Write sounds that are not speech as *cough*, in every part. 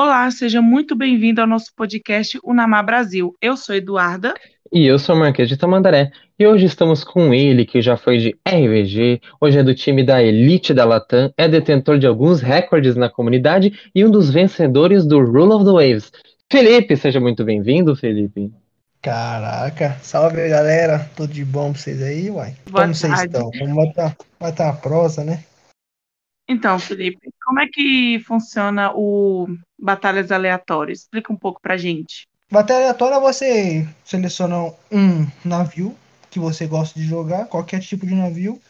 Olá, seja muito bem-vindo ao nosso podcast Unamar Brasil. Eu sou Eduarda. E eu sou o Marquês de Tamandaré. E hoje estamos com ele, que já foi de RVG, hoje é do time da Elite da Latam, é detentor de alguns recordes na comunidade e um dos vencedores do Rule of the Waves. Felipe, seja muito bem-vindo, Felipe. Caraca, salve galera, tudo de bom pra vocês aí, uai? Boa Como vocês tarde. estão? Vamos botar, botar a prosa, né? Então, Felipe, como é que funciona o Batalhas Aleatórias? Explica um pouco pra gente. Batalha aleatória você seleciona um navio que você gosta de jogar, qualquer tipo de navio,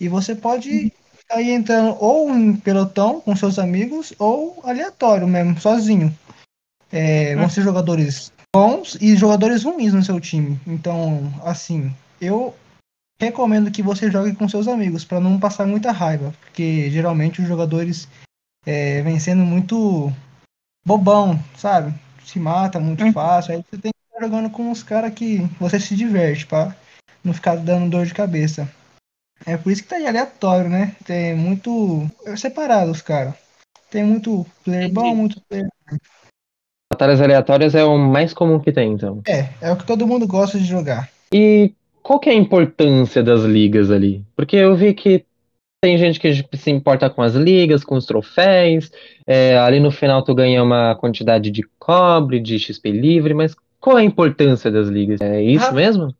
e você pode aí entrando ou em pelotão com seus amigos ou aleatório mesmo, sozinho. É, vão ser jogadores bons e jogadores ruins no seu time. Então, assim, eu recomendo que você jogue com seus amigos para não passar muita raiva, porque geralmente os jogadores é, vêm sendo muito bobão, sabe? Se mata muito Uhum. fácil, aí você tem que estar jogando com os caras que você se diverte, pra não ficar dando dor de cabeça. É por isso que tá aí aleatório, né? Tem muito é separado os caras. Tem muito player bom, muito player. Batalhas aleatórias é o mais comum que tem, então. É, é o que todo mundo gosta de jogar. E qual que é a importância das ligas ali? Porque eu vi que tem gente que se importa com as ligas, com os troféus, é, ali no final tu ganha uma quantidade de cobre, de XP livre, mas qual é a importância das ligas? É isso Ah. mesmo?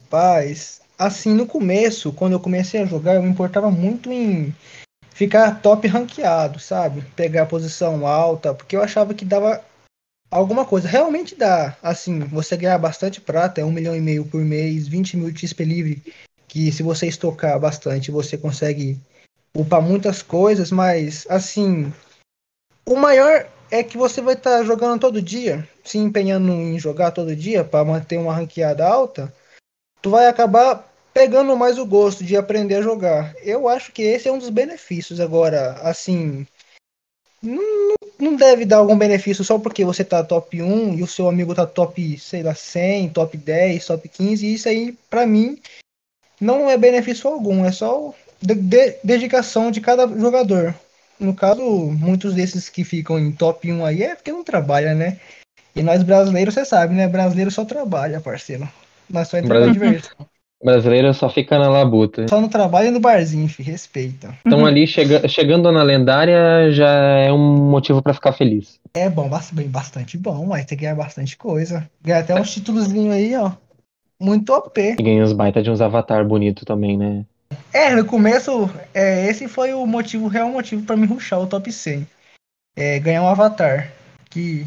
Rapaz, assim, no começo, quando eu comecei a jogar, eu me importava muito em ficar top ranqueado, sabe? Pegar a posição alta, porque eu achava que dava alguma coisa. Realmente dá, assim, você ganhar bastante prata, é um milhão e meio por mês, 20 mil de XP livre, que se você estocar bastante, você consegue upar muitas coisas, mas, assim, o maior é que você vai estar jogando todo dia, se empenhando em jogar todo dia para manter uma ranqueada alta tu vai acabar pegando mais o gosto de aprender a jogar. Eu acho que esse é um dos benefícios. Agora, assim, não, não- deve dar algum benefício só porque você tá top 1 e o seu amigo tá top, sei lá, 100, top 10, top 15. Isso aí, pra mim, não é benefício algum. É só de- de- dedicação de cada jogador. No caso, muitos desses que ficam em top 1 aí é porque não trabalha, né? E nós brasileiros, você sabe, né? Brasileiro só trabalha, parceiro. Nós só entramos pra Brasi- diversão. Brasileiro só fica na labuta. Só no trabalho e no barzinho, fi, respeita. Então ali chega- chegando na lendária já é um motivo pra ficar feliz. É bom, bastante bom, mas tem que ganhar bastante coisa. Ganhar até uns títulozinhos aí, ó. Muito OP. E ganha uns baita de uns avatar bonito também, né? É, no começo, é, esse foi o motivo, o real motivo pra me rushar o top 100. É, ganhar um avatar. Que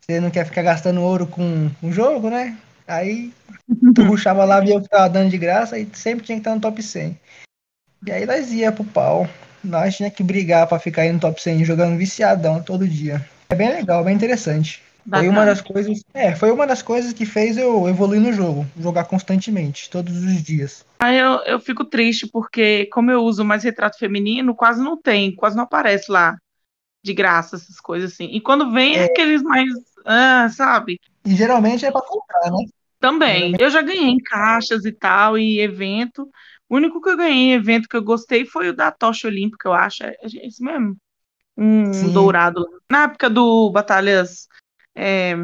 você não quer ficar gastando ouro com um jogo, né? Aí *laughs* tu rushava lá, via o que tava dando de graça e sempre tinha que estar no top 100. E aí nós ia pro pau. Nós tinha que brigar pra ficar aí no top 100 jogando viciadão todo dia. É bem legal, bem interessante. Foi uma Bacana. das coisas. É, foi uma das coisas que fez eu evoluir no jogo. Jogar constantemente, todos os dias. Aí eu, eu fico triste porque, como eu uso mais retrato feminino, quase não tem, quase não aparece lá de graça essas coisas assim. E quando vem é aqueles mais, ah, sabe? E geralmente é pra comprar, né? Também. Eu já ganhei em caixas e tal, e evento. O único que eu ganhei em evento que eu gostei foi o da Tocha Olímpica, eu acho. É é isso mesmo. Um Sim. dourado. Na época do Batalhas é,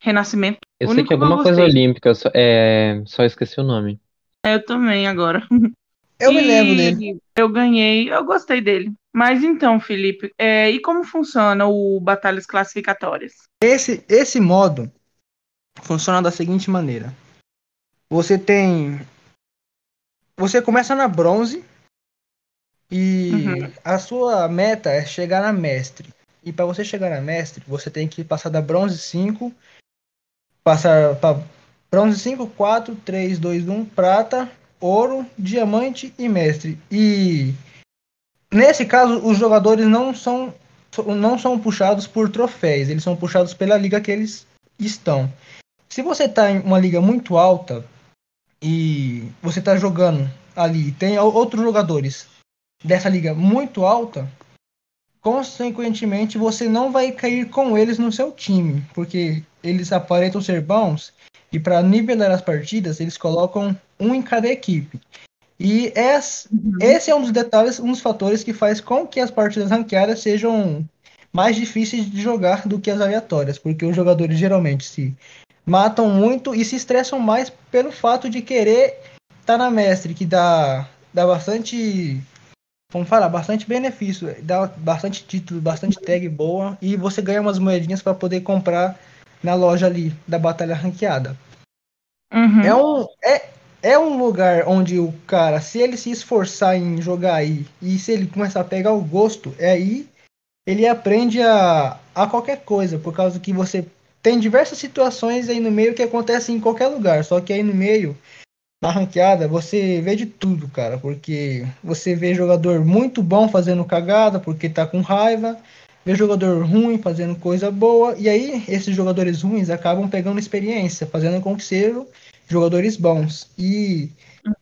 Renascimento. Eu O sei que eu alguma coisa olímpica, só, é, só esqueci o nome. É, Eu também agora. Eu me E lembro dele. Eu ganhei, eu gostei dele. Mas então, Felipe, é, e como funciona o Batalhas Classificatórias? Esse, esse modo funciona da seguinte maneira. Você tem. Você começa na bronze e Uhum. a sua meta é chegar na mestre. E para você chegar na mestre, você tem que passar da bronze 5, passar para bronze 5, 4, 3, 2, 1, prata, ouro, diamante e mestre. E nesse caso, os jogadores não são não são puxados por troféus, eles são puxados pela liga que eles estão. Se você está em uma liga muito alta e você está jogando ali, e tem outros jogadores dessa liga muito alta, consequentemente você não vai cair com eles no seu time, porque eles aparentam ser bons e para nivelar as partidas eles colocam um em cada equipe. E esse, esse é um dos detalhes, um dos fatores que faz com que as partidas ranqueadas sejam mais difíceis de jogar do que as aleatórias, porque os jogadores geralmente se matam muito e se estressam mais pelo fato de querer estar tá na mestre, que dá, dá bastante. Vamos falar, bastante benefício, dá bastante título, bastante tag boa e você ganha umas moedinhas para poder comprar na loja ali da batalha ranqueada. Uhum. É, um, é, é um lugar onde o cara, se ele se esforçar em jogar aí e se ele começar a pegar o gosto, é aí ele aprende a, a qualquer coisa, por causa que você tem diversas situações aí no meio que acontecem em qualquer lugar, só que aí no meio, na ranqueada, você vê de tudo, cara, porque você vê jogador muito bom fazendo cagada porque tá com raiva, vê jogador ruim fazendo coisa boa, e aí esses jogadores ruins acabam pegando experiência, fazendo com que sejam jogadores bons. E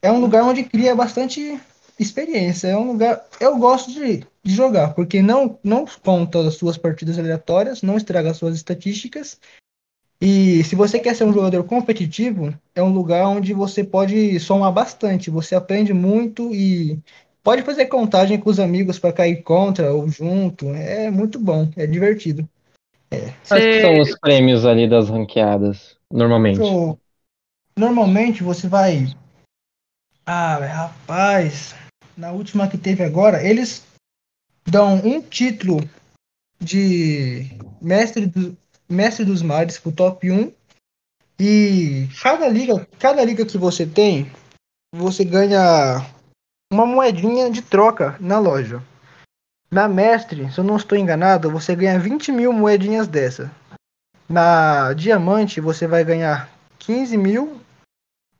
é um lugar onde cria bastante experiência. É um lugar. Eu gosto de, de jogar, porque não, não conta as suas partidas aleatórias, não estraga as suas estatísticas. E se você quer ser um jogador competitivo, é um lugar onde você pode somar bastante. Você aprende muito e pode fazer contagem com os amigos para cair contra ou junto. É muito bom, é divertido. É. Quais são os prêmios ali das ranqueadas, normalmente? Normalmente você vai. Ah, rapaz na última que teve agora, eles dão um título de mestre, do, mestre dos mares pro top 1. E cada liga, cada liga que você tem, você ganha uma moedinha de troca na loja. Na mestre, se eu não estou enganado, você ganha 20 mil moedinhas dessa. Na diamante, você vai ganhar 15 mil.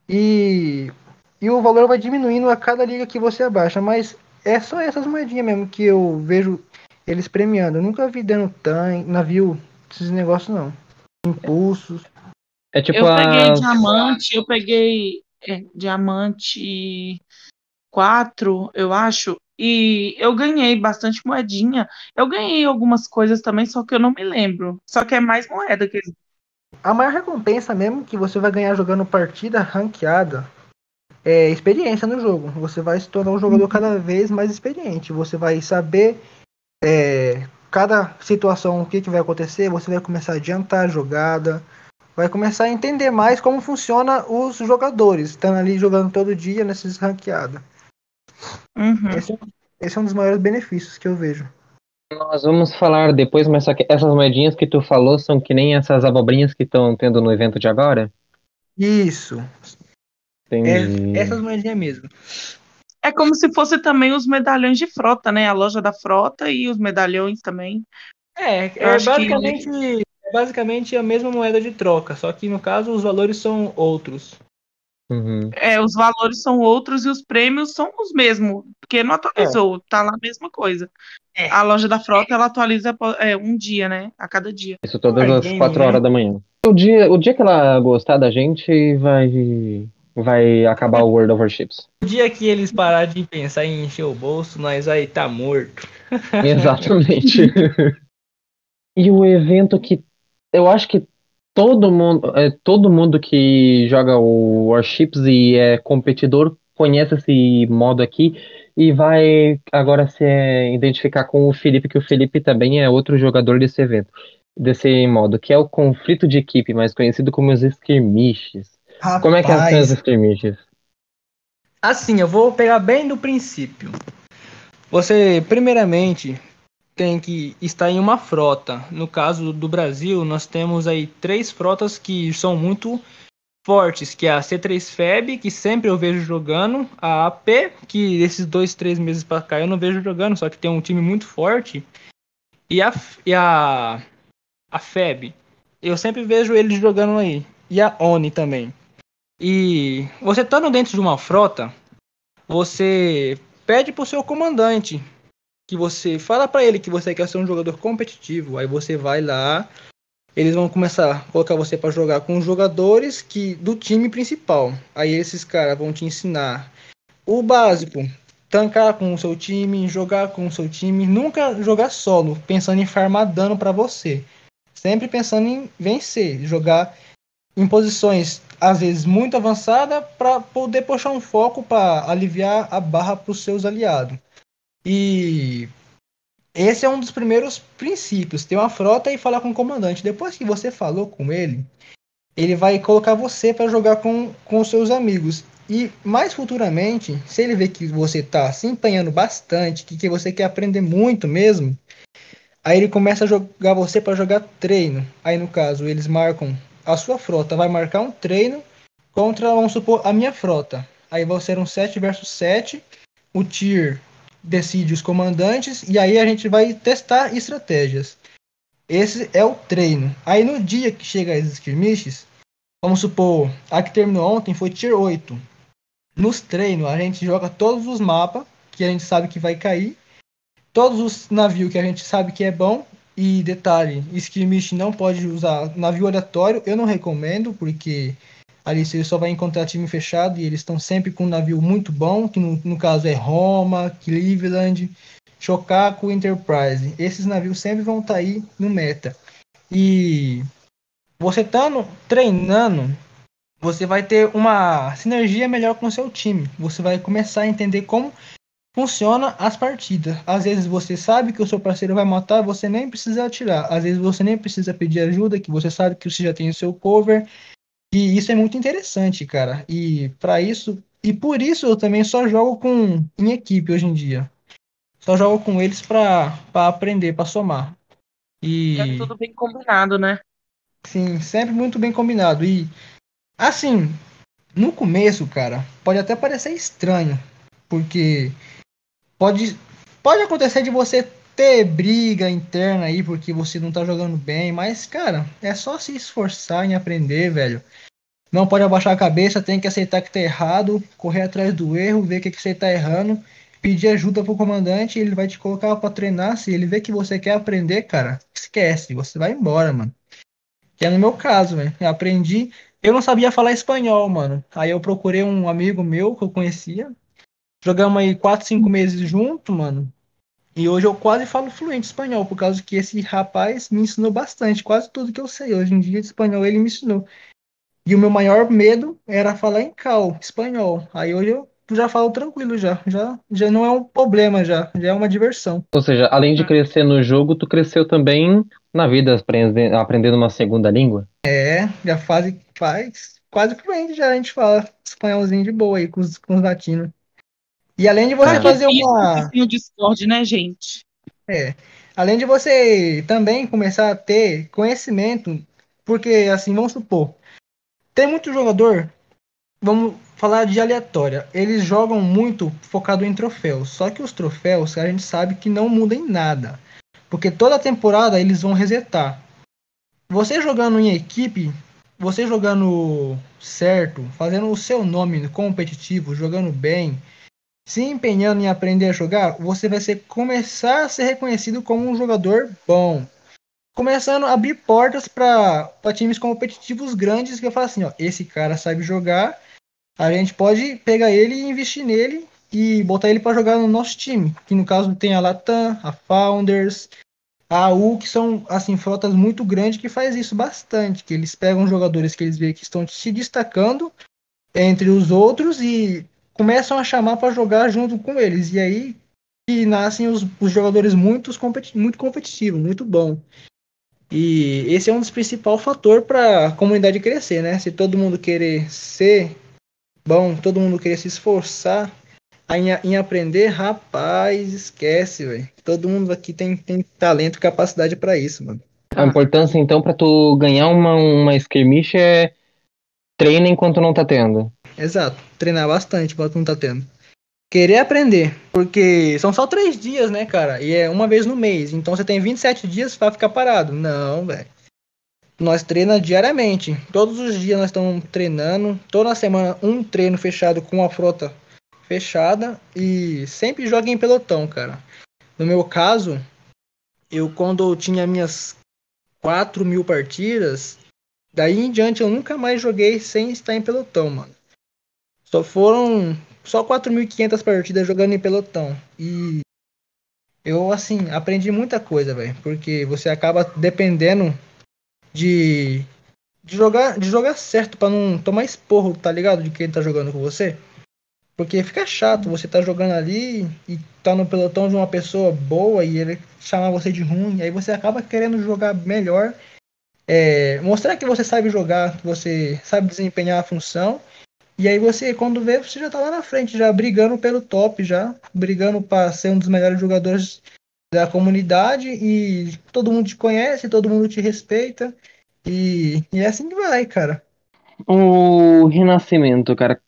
E e o valor vai diminuindo a cada liga que você abaixa, mas é só essas moedinhas mesmo que eu vejo eles premiando. Eu nunca vi dando tanque, navio, esses negócios não. Impulsos. É tipo eu a... peguei diamante, eu peguei é, diamante 4, eu acho, e eu ganhei bastante moedinha. Eu ganhei algumas coisas também, só que eu não me lembro. Só que é mais moeda que A maior recompensa mesmo que você vai ganhar jogando partida ranqueada é, experiência no jogo. Você vai se tornar um jogador uhum. cada vez mais experiente. Você vai saber é, cada situação, o que, que vai acontecer. Você vai começar a adiantar a jogada. Vai começar a entender mais como funciona os jogadores, estando ali jogando todo dia nessas ranqueadas. Uhum. Esse, esse é um dos maiores benefícios que eu vejo. Nós vamos falar depois, mas só que essas moedinhas que tu falou são que nem essas abobrinhas que estão tendo no evento de agora? Isso. É, essas moedinhas mesmo. É como se fosse também os medalhões de frota, né? A loja da frota e os medalhões também. É, é basicamente, que... é basicamente a mesma moeda de troca, só que no caso os valores são outros. Uhum. É, os valores são outros e os prêmios são os mesmos, porque não atualizou, é. tá lá a mesma coisa. É. A loja da frota ela atualiza é, um dia, né? A cada dia. Isso todas as quatro horas da manhã. O dia, o dia que ela gostar da gente vai vai acabar o World of Warships. O dia que eles pararem de pensar em encher o bolso, nós estar tá morto. *laughs* *laughs* Exatamente. e o evento que eu acho que todo mundo, é, todo mundo que joga o Warships e é competidor conhece esse modo aqui e vai agora se identificar com o Felipe, que o Felipe também é outro jogador desse evento, desse modo, que é o conflito de equipe, mais conhecido como os skirmishes. Rapaz, Como é que é as skirmishes? Assim, eu vou pegar bem do princípio. Você, primeiramente, tem que estar em uma frota. No caso do Brasil, nós temos aí três frotas que são muito fortes, que é a C3 FEB, que sempre eu vejo jogando, a AP, que esses dois, três meses para cá eu não vejo jogando, só que tem um time muito forte, e a, e a, a FEB. Eu sempre vejo eles jogando aí. E a ONI também. E você estando dentro de uma frota, você pede pro seu comandante que você fala para ele que você quer ser um jogador competitivo. Aí você vai lá, eles vão começar a colocar você para jogar com os jogadores que do time principal. Aí esses caras vão te ensinar o básico, tancar com o seu time, jogar com o seu time, nunca jogar solo, pensando em farmar dano para você. Sempre pensando em vencer, jogar em posições às vezes muito avançada para poder puxar um foco para aliviar a barra para os seus aliados. E esse é um dos primeiros princípios, ter uma frota e falar com o comandante. Depois que você falou com ele, ele vai colocar você para jogar com, com seus amigos. E mais futuramente, se ele ver que você está se empenhando bastante, que, que você quer aprender muito mesmo, aí ele começa a jogar você para jogar treino. Aí no caso, eles marcam a sua frota, vai marcar um treino contra, vamos supor, a minha frota. Aí vai ser um 7 versus 7. O tier decide os comandantes e aí a gente vai testar estratégias. Esse é o treino. Aí no dia que chega as skirmishes, vamos supor, a que terminou ontem foi tier 8. Nos treinos a gente joga todos os mapas que a gente sabe que vai cair, todos os navios que a gente sabe que é bom e detalhe, skirmish não pode usar navio aleatório, eu não recomendo porque ali você só vai encontrar time fechado e eles estão sempre com um navio muito bom, que no, no caso é Roma, Cleveland, Shokaku, Enterprise. Esses navios sempre vão estar tá aí no meta. E você estando treinando, você vai ter uma sinergia melhor com o seu time. Você vai começar a entender como funciona as partidas. Às vezes você sabe que o seu parceiro vai matar, você nem precisa atirar. Às vezes você nem precisa pedir ajuda, que você sabe que você já tem o seu cover. E isso é muito interessante, cara. E para isso, e por isso eu também só jogo com em equipe hoje em dia. Só jogo com eles para aprender, para somar. E é tudo bem combinado, né? Sim, sempre muito bem combinado. E assim, no começo, cara, pode até parecer estranho, porque pode pode acontecer de você ter briga interna aí porque você não tá jogando bem, mas, cara, é só se esforçar em aprender, velho. Não pode abaixar a cabeça, tem que aceitar que tá errado, correr atrás do erro, ver o que, que você tá errando, pedir ajuda pro comandante, ele vai te colocar para treinar. Se ele vê que você quer aprender, cara, esquece, você vai embora, mano. Que é no meu caso, velho. Aprendi. Eu não sabia falar espanhol, mano. Aí eu procurei um amigo meu que eu conhecia. Jogamos aí 4, 5 meses junto, mano. E hoje eu quase falo fluente espanhol, por causa que esse rapaz me ensinou bastante, quase tudo que eu sei. Hoje em dia de espanhol ele me ensinou. E o meu maior medo era falar em cal, espanhol. Aí hoje eu já falo tranquilo já, já, já não é um problema já, já é uma diversão. Ou seja, além de crescer no jogo, tu cresceu também na vida aprendendo, aprendendo uma segunda língua? É, já faz, faz quase fluente já a gente fala espanholzinho de boa aí com os, com os latinos. E além de você ah, fazer uma. O Discord, né, gente? É. Além de você também começar a ter conhecimento, porque assim, vamos supor, tem muito jogador, vamos falar de aleatória, eles jogam muito focado em troféus, só que os troféus a gente sabe que não mudam em nada, porque toda temporada eles vão resetar. Você jogando em equipe, você jogando certo, fazendo o seu nome competitivo, jogando bem, se empenhando em aprender a jogar, você vai ser, começar a ser reconhecido como um jogador bom. Começando a abrir portas para times competitivos grandes que eu falo assim, ó, esse cara sabe jogar, a gente pode pegar ele e investir nele e botar ele para jogar no nosso time, que no caso tem a Latam, a Founders, a AU, que são assim frotas muito grandes que faz isso bastante, que eles pegam jogadores que eles veem que estão se destacando entre os outros e começam a chamar para jogar junto com eles. E aí que nascem os, os jogadores muito, competi muito competitivos, muito bom. E esse é um dos principais fatores para a comunidade crescer, né? Se todo mundo querer ser bom, todo mundo querer se esforçar em, em aprender, rapaz, esquece, velho. Todo mundo aqui tem, tem talento e capacidade para isso, mano. A importância, então, para tu ganhar uma, uma skirmish é treina enquanto não tá tendo. Exato. Treinar bastante enquanto não tá tendo. Querer aprender. Porque são só três dias, né, cara? E é uma vez no mês. Então você tem 27 dias para ficar parado. Não, velho. Nós treina diariamente. Todos os dias nós estamos treinando. Toda semana um treino fechado com a frota fechada. E sempre joga em pelotão, cara. No meu caso, eu quando eu tinha minhas 4 mil partidas, daí em diante eu nunca mais joguei sem estar em pelotão, mano. Só foram só 4.500 partidas jogando em pelotão. E eu, assim, aprendi muita coisa, velho. Porque você acaba dependendo de, de, jogar, de jogar certo para não tomar esporro, tá ligado? De quem tá jogando com você. Porque fica chato, você tá jogando ali e tá no pelotão de uma pessoa boa e ele chamar você de ruim, aí você acaba querendo jogar melhor, é, mostrar que você sabe jogar, que você sabe desempenhar a função, e aí você, quando vê, você já tá lá na frente, já brigando pelo top, já brigando para ser um dos melhores jogadores da comunidade e todo mundo te conhece, todo mundo te respeita, e, e é assim que vai, cara. O Renascimento, cara.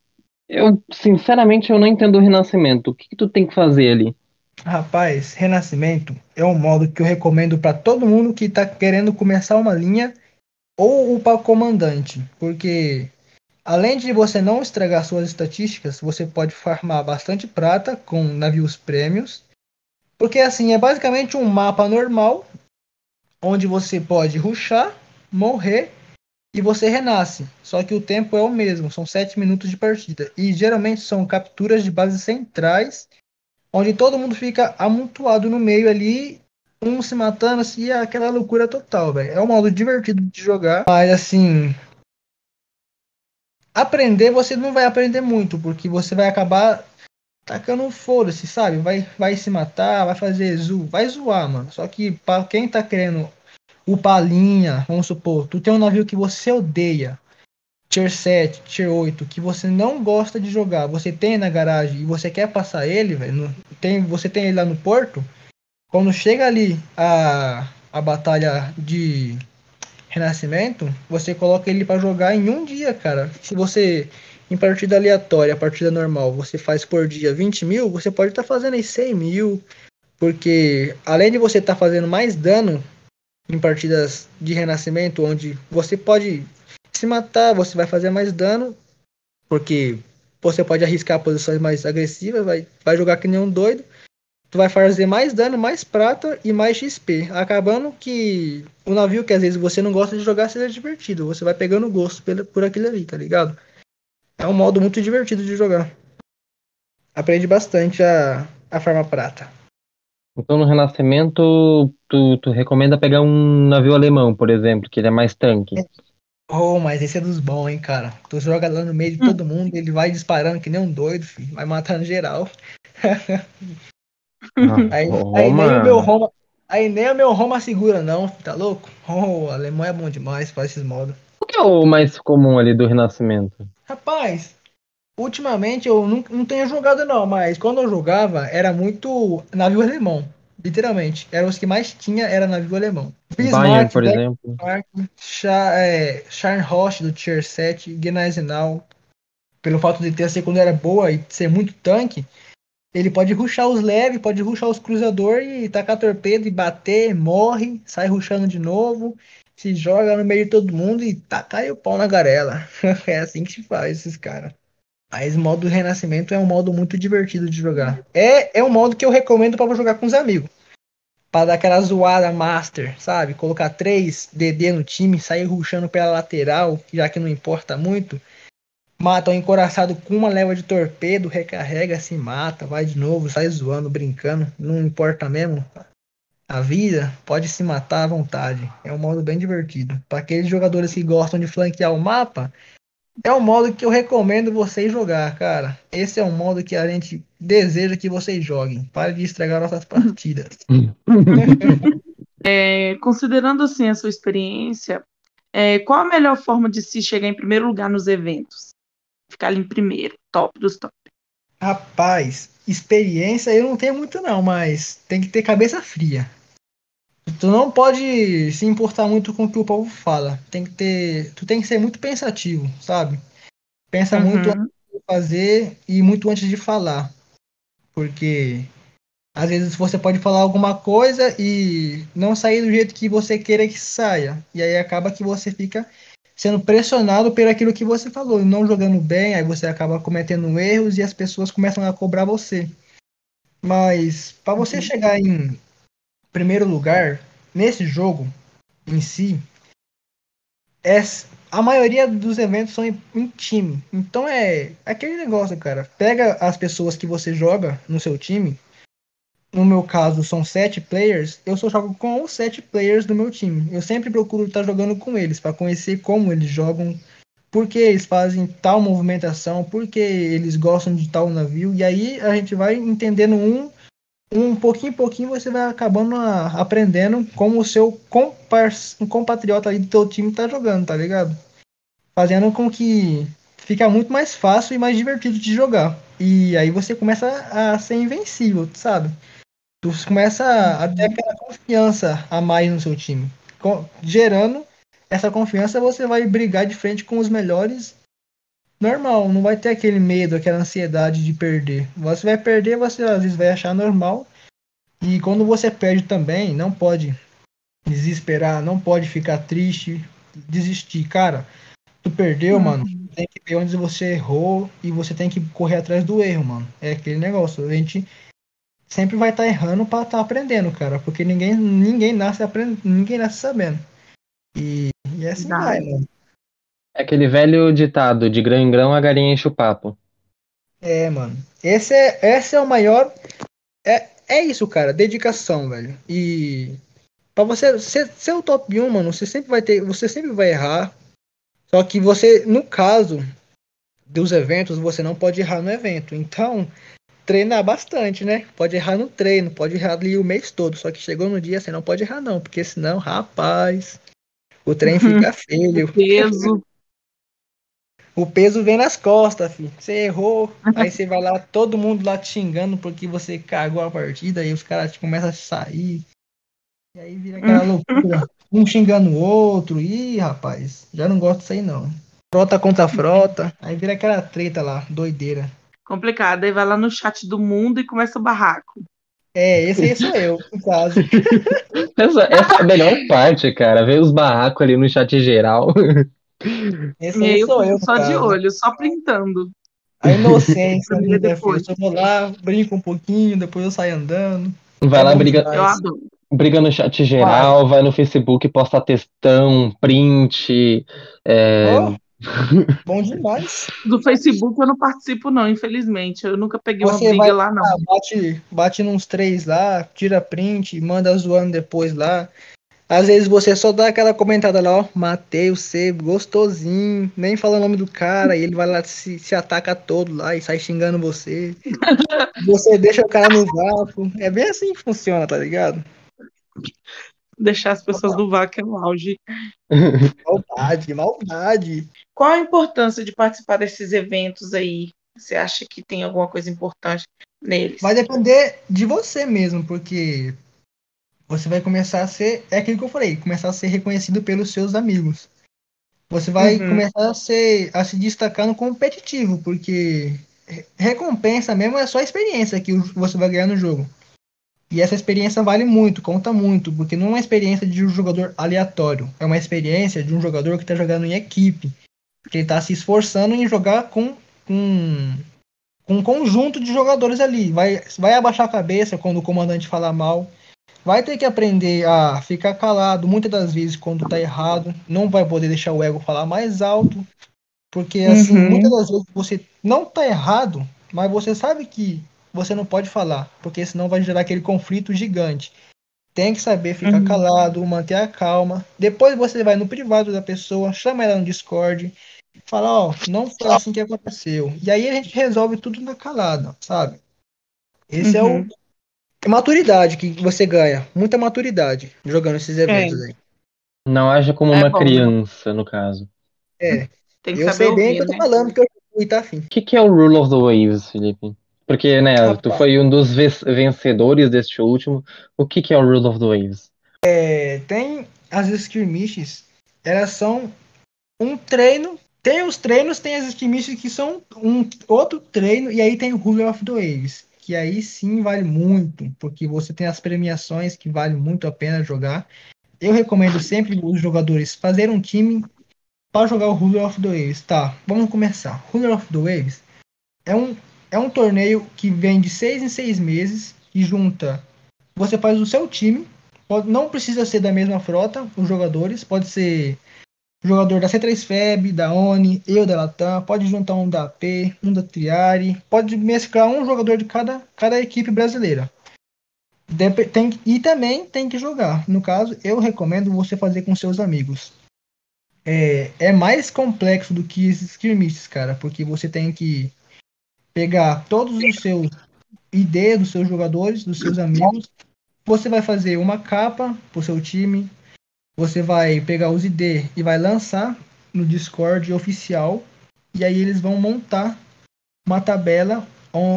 Eu, sinceramente, eu não entendo o Renascimento. O que, que tu tem que fazer ali? Rapaz, Renascimento é um modo que eu recomendo para todo mundo que tá querendo começar uma linha ou o para comandante, porque além de você não estragar suas estatísticas, você pode farmar bastante prata com navios prêmios, porque assim é basicamente um mapa normal onde você pode ruxar, morrer e você renasce. Só que o tempo é o mesmo, são 7 minutos de partida. E geralmente são capturas de bases centrais, onde todo mundo fica amontoado no meio ali, um se matando, assim, é aquela loucura total, velho. É um modo divertido de jogar, mas assim. Aprender você não vai aprender muito, porque você vai acabar tacando foda-se, sabe? Vai, vai se matar, vai fazer zo vai zoar, mano. Só que para quem tá querendo o Palinha, vamos supor, tu tem um navio que você odeia, Tier 7, Tier 8, que você não gosta de jogar, você tem na garagem e você quer passar ele, velho, tem, você tem ele lá no porto, quando chega ali a, a batalha de renascimento, você coloca ele para jogar em um dia, cara. Se você, em partida aleatória, partida normal, você faz por dia 20 mil, você pode estar tá fazendo aí 100 mil, porque além de você estar tá fazendo mais dano em partidas de renascimento, onde você pode se matar, você vai fazer mais dano, porque você pode arriscar posições mais agressivas, vai, vai jogar que nem um doido. Tu vai fazer mais dano, mais prata e mais XP. Acabando que o navio que às vezes você não gosta de jogar seja divertido. Você vai pegando gosto por, por aquilo ali, tá ligado? É um modo muito divertido de jogar. Aprende bastante a, a farma prata. Então no Renascimento, tu, tu recomenda pegar um navio alemão, por exemplo, que ele é mais tanque. Oh, mas esse é dos bons, hein, cara. Tu joga lá no meio de todo mundo, ele vai disparando que nem um doido, filho. Vai matando geral. *laughs* Ah, *laughs* aí, aí, nem o meu Roma. Aí nem o meu Roma segura, não, tá louco? Oh, o alemão é bom demais, faz esses modos. O que é o mais comum ali do Renascimento? Rapaz, Ultimamente eu não, não tenho jogado não, mas quando eu jogava era muito navio alemão. Literalmente. Eram os que mais tinha, era navio alemão. Bismarck, Bayern, por exemplo. Bismarck, Char, é, Scharnhorst do Tier 7, Gneisenau. Pelo fato de ter a secundária boa e ser muito tanque, ele pode ruxar os leves, pode ruxar os cruzadores e tacar torpedo e bater, morre, sai ruxando de novo, se joga no meio de todo mundo e taca o pau na garela. *laughs* é assim que se faz esses caras. Mas o modo Renascimento é um modo muito divertido de jogar. É, é um modo que eu recomendo para jogar com os amigos. Para dar aquela zoada master, sabe? Colocar três DD no time, sair ruxando pela lateral, já que não importa muito. Mata o encoraçado com uma leva de torpedo, recarrega, se mata, vai de novo, sai zoando, brincando, não importa mesmo. A vida pode se matar à vontade. É um modo bem divertido. Para aqueles jogadores que gostam de flanquear o mapa, é um modo que eu recomendo vocês jogar, cara. Esse é um modo que a gente deseja que vocês joguem. Pare de estragar nossas partidas. *laughs* é, considerando assim a sua experiência, é, qual a melhor forma de se chegar em primeiro lugar nos eventos? Ficar ali em primeiro, top dos top. Rapaz, experiência eu não tenho muito não, mas tem que ter cabeça fria. Tu não pode se importar muito com o que o povo fala. Tem que ter, tu tem que ser muito pensativo, sabe? Pensa uhum. muito antes de fazer e muito antes de falar. Porque às vezes você pode falar alguma coisa e não sair do jeito que você queira que saia. E aí acaba que você fica sendo pressionado por aquilo que você falou, não jogando bem, aí você acaba cometendo erros e as pessoas começam a cobrar você. Mas para você uhum. chegar em primeiro lugar, nesse jogo em si, é, a maioria dos eventos são em, em, time. Então é aquele negócio, cara. Pega as pessoas que você joga no seu time. No meu caso, são sete players. Eu só jogo com os sete players do meu time. Eu sempre procuro estar jogando com eles para conhecer como eles jogam, por que eles fazem tal movimentação, por que eles gostam de tal navio, e aí a gente vai entendendo um, um pouquinho em pouquinho você vai acabando a, aprendendo como o seu compatriota aí do teu time tá jogando, tá ligado? Fazendo com que fica muito mais fácil e mais divertido de jogar. E aí você começa a ser invencível, sabe? Tu começa a ter aquela confiança a mais no seu time. Gerando essa confiança, você vai brigar de frente com os melhores normal. Não vai ter aquele medo, aquela ansiedade de perder. Você vai perder, você às vezes vai achar normal. E quando você perde também, não pode desesperar, não pode ficar triste, desistir. Cara, tu perdeu, uhum. mano. Tem que ver onde você errou e você tem que correr atrás do erro, mano. É aquele negócio. A gente sempre vai estar tá errando para estar tá aprendendo, cara, porque ninguém ninguém nasce aprendendo, ninguém nasce sabendo. E, e é assim vai, mano. É aquele velho ditado de grão em grão a galinha enche o papo. É, mano. Esse é, esse é o maior. É, é isso, cara. Dedicação, velho. E para você ser, ser o top 1, mano, você sempre vai ter. Você sempre vai errar. Só que você, no caso dos eventos, você não pode errar no evento. Então, treinar bastante, né? Pode errar no treino, pode errar ali o mês todo, só que chegou no dia você não pode errar não, porque senão, rapaz, o trem fica feio. o peso. O peso vem nas costas, filho. Você errou, aí você vai lá, todo mundo lá te xingando porque você cagou a partida, aí os caras começam a sair. E aí vira aquela loucura. Um xingando o outro. Ih, rapaz, já não gosto disso aí não. Frota contra frota. Aí vira aquela treta lá, doideira complicado. Aí vai lá no chat do mundo e começa o barraco. É, esse aí sou eu, no caso. *laughs* essa, essa, é a melhor parte, cara. Ver os barracos ali no chat geral. *laughs* Esse aí sou eu. Só de olho, só printando. A inocência, né, depois. Eu vou lá, brinco um pouquinho, depois eu saio andando. Vai é lá, briga. Briga no chat geral, vai. vai no Facebook, posta textão, print. É, oh. *laughs* Bom demais. Do Facebook eu não participo, não, infelizmente. Eu nunca peguei Você uma briga vai, lá, não. bate, bate nos três lá, tira print, manda zoando depois lá. Às vezes você só dá aquela comentada lá, ó, matei o sebo, gostosinho, nem fala o nome do cara, e ele vai lá, se, se ataca todo lá e sai xingando você. *laughs* você deixa o cara no vácuo. É bem assim que funciona, tá ligado? Deixar as pessoas do vácuo é o auge. *laughs* Maldade, maldade. Qual a importância de participar desses eventos aí? Você acha que tem alguma coisa importante neles? Vai depender de você mesmo, porque você vai começar a ser, é aquilo que eu falei, começar a ser reconhecido pelos seus amigos. Você vai uhum. começar a, ser, a se destacar no competitivo, porque recompensa mesmo é só a experiência que você vai ganhar no jogo. E essa experiência vale muito, conta muito, porque não é uma experiência de um jogador aleatório, é uma experiência de um jogador que está jogando em equipe, que está se esforçando em jogar com, com, com, um conjunto de jogadores ali. Vai, vai abaixar a cabeça quando o comandante falar mal, vai ter que aprender a ficar calado muitas das vezes quando está errado, não vai poder deixar o ego falar mais alto, porque assim, uhum. muitas das vezes você não está errado, mas você sabe que você não pode falar, porque senão vai gerar aquele conflito gigante. Tem que saber ficar uhum. calado, manter a calma. Depois você vai no privado da pessoa, chama ela no Discord, fala, ó, oh, não foi assim que aconteceu. E aí a gente resolve tudo na calada, sabe? Esse uhum. é o uhum. é maturidade que você ganha, muita maturidade jogando esses é. eventos é. aí. Não haja como é uma bom, né? criança, no caso. É. Tem que eu sei bem o que eu tô né? falando, que eu fui, tá afim. O que, que é o Rule of the Waves, Felipe? Porque, né, Rapaz. tu foi um dos vencedores deste último. O que, que é o Rule of the Waves? É, tem as skirmishes, elas são um treino. Tem os treinos, tem as skirmishes que são um outro treino, e aí tem o Rule of the Waves, que aí sim vale muito, porque você tem as premiações que vale muito a pena jogar. Eu recomendo sempre os jogadores fazer um time para jogar o Rule of the Waves. Tá, vamos começar. Rule of the Waves é um é um torneio que vem de seis em seis meses e junta. Você faz o seu time. Pode, não precisa ser da mesma frota, os jogadores. Pode ser jogador da C3FEB, da ONI, eu da Latam. Pode juntar um da AP, um da Triari. Pode mesclar um jogador de cada, cada equipe brasileira. Dep tem, e também tem que jogar. No caso, eu recomendo você fazer com seus amigos. é, é mais complexo do que esses skirmishes, cara, porque você tem que pegar todos os seus ideias dos seus jogadores, dos seus amigos. Você vai fazer uma capa pro seu time. Você vai pegar os ID e vai lançar no Discord oficial. E aí eles vão montar uma tabela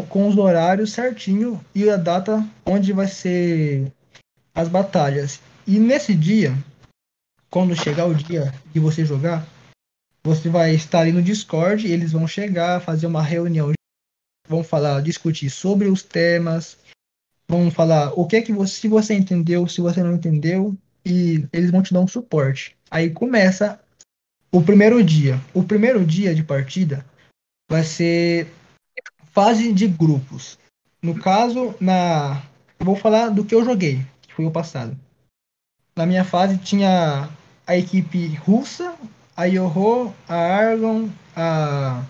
com os horários certinho e a data onde vai ser as batalhas. E nesse dia, quando chegar o dia de você jogar, você vai estar ali no Discord, eles vão chegar, fazer uma reunião, vão falar, discutir sobre os temas, vão falar o que é que você, se você entendeu, se você não entendeu, e eles vão te dar um suporte. Aí começa o primeiro dia. O primeiro dia de partida vai ser fase de grupos. No caso, na. Eu vou falar do que eu joguei, que foi o passado. Na minha fase tinha a equipe russa, a Yoho, a Argon, a.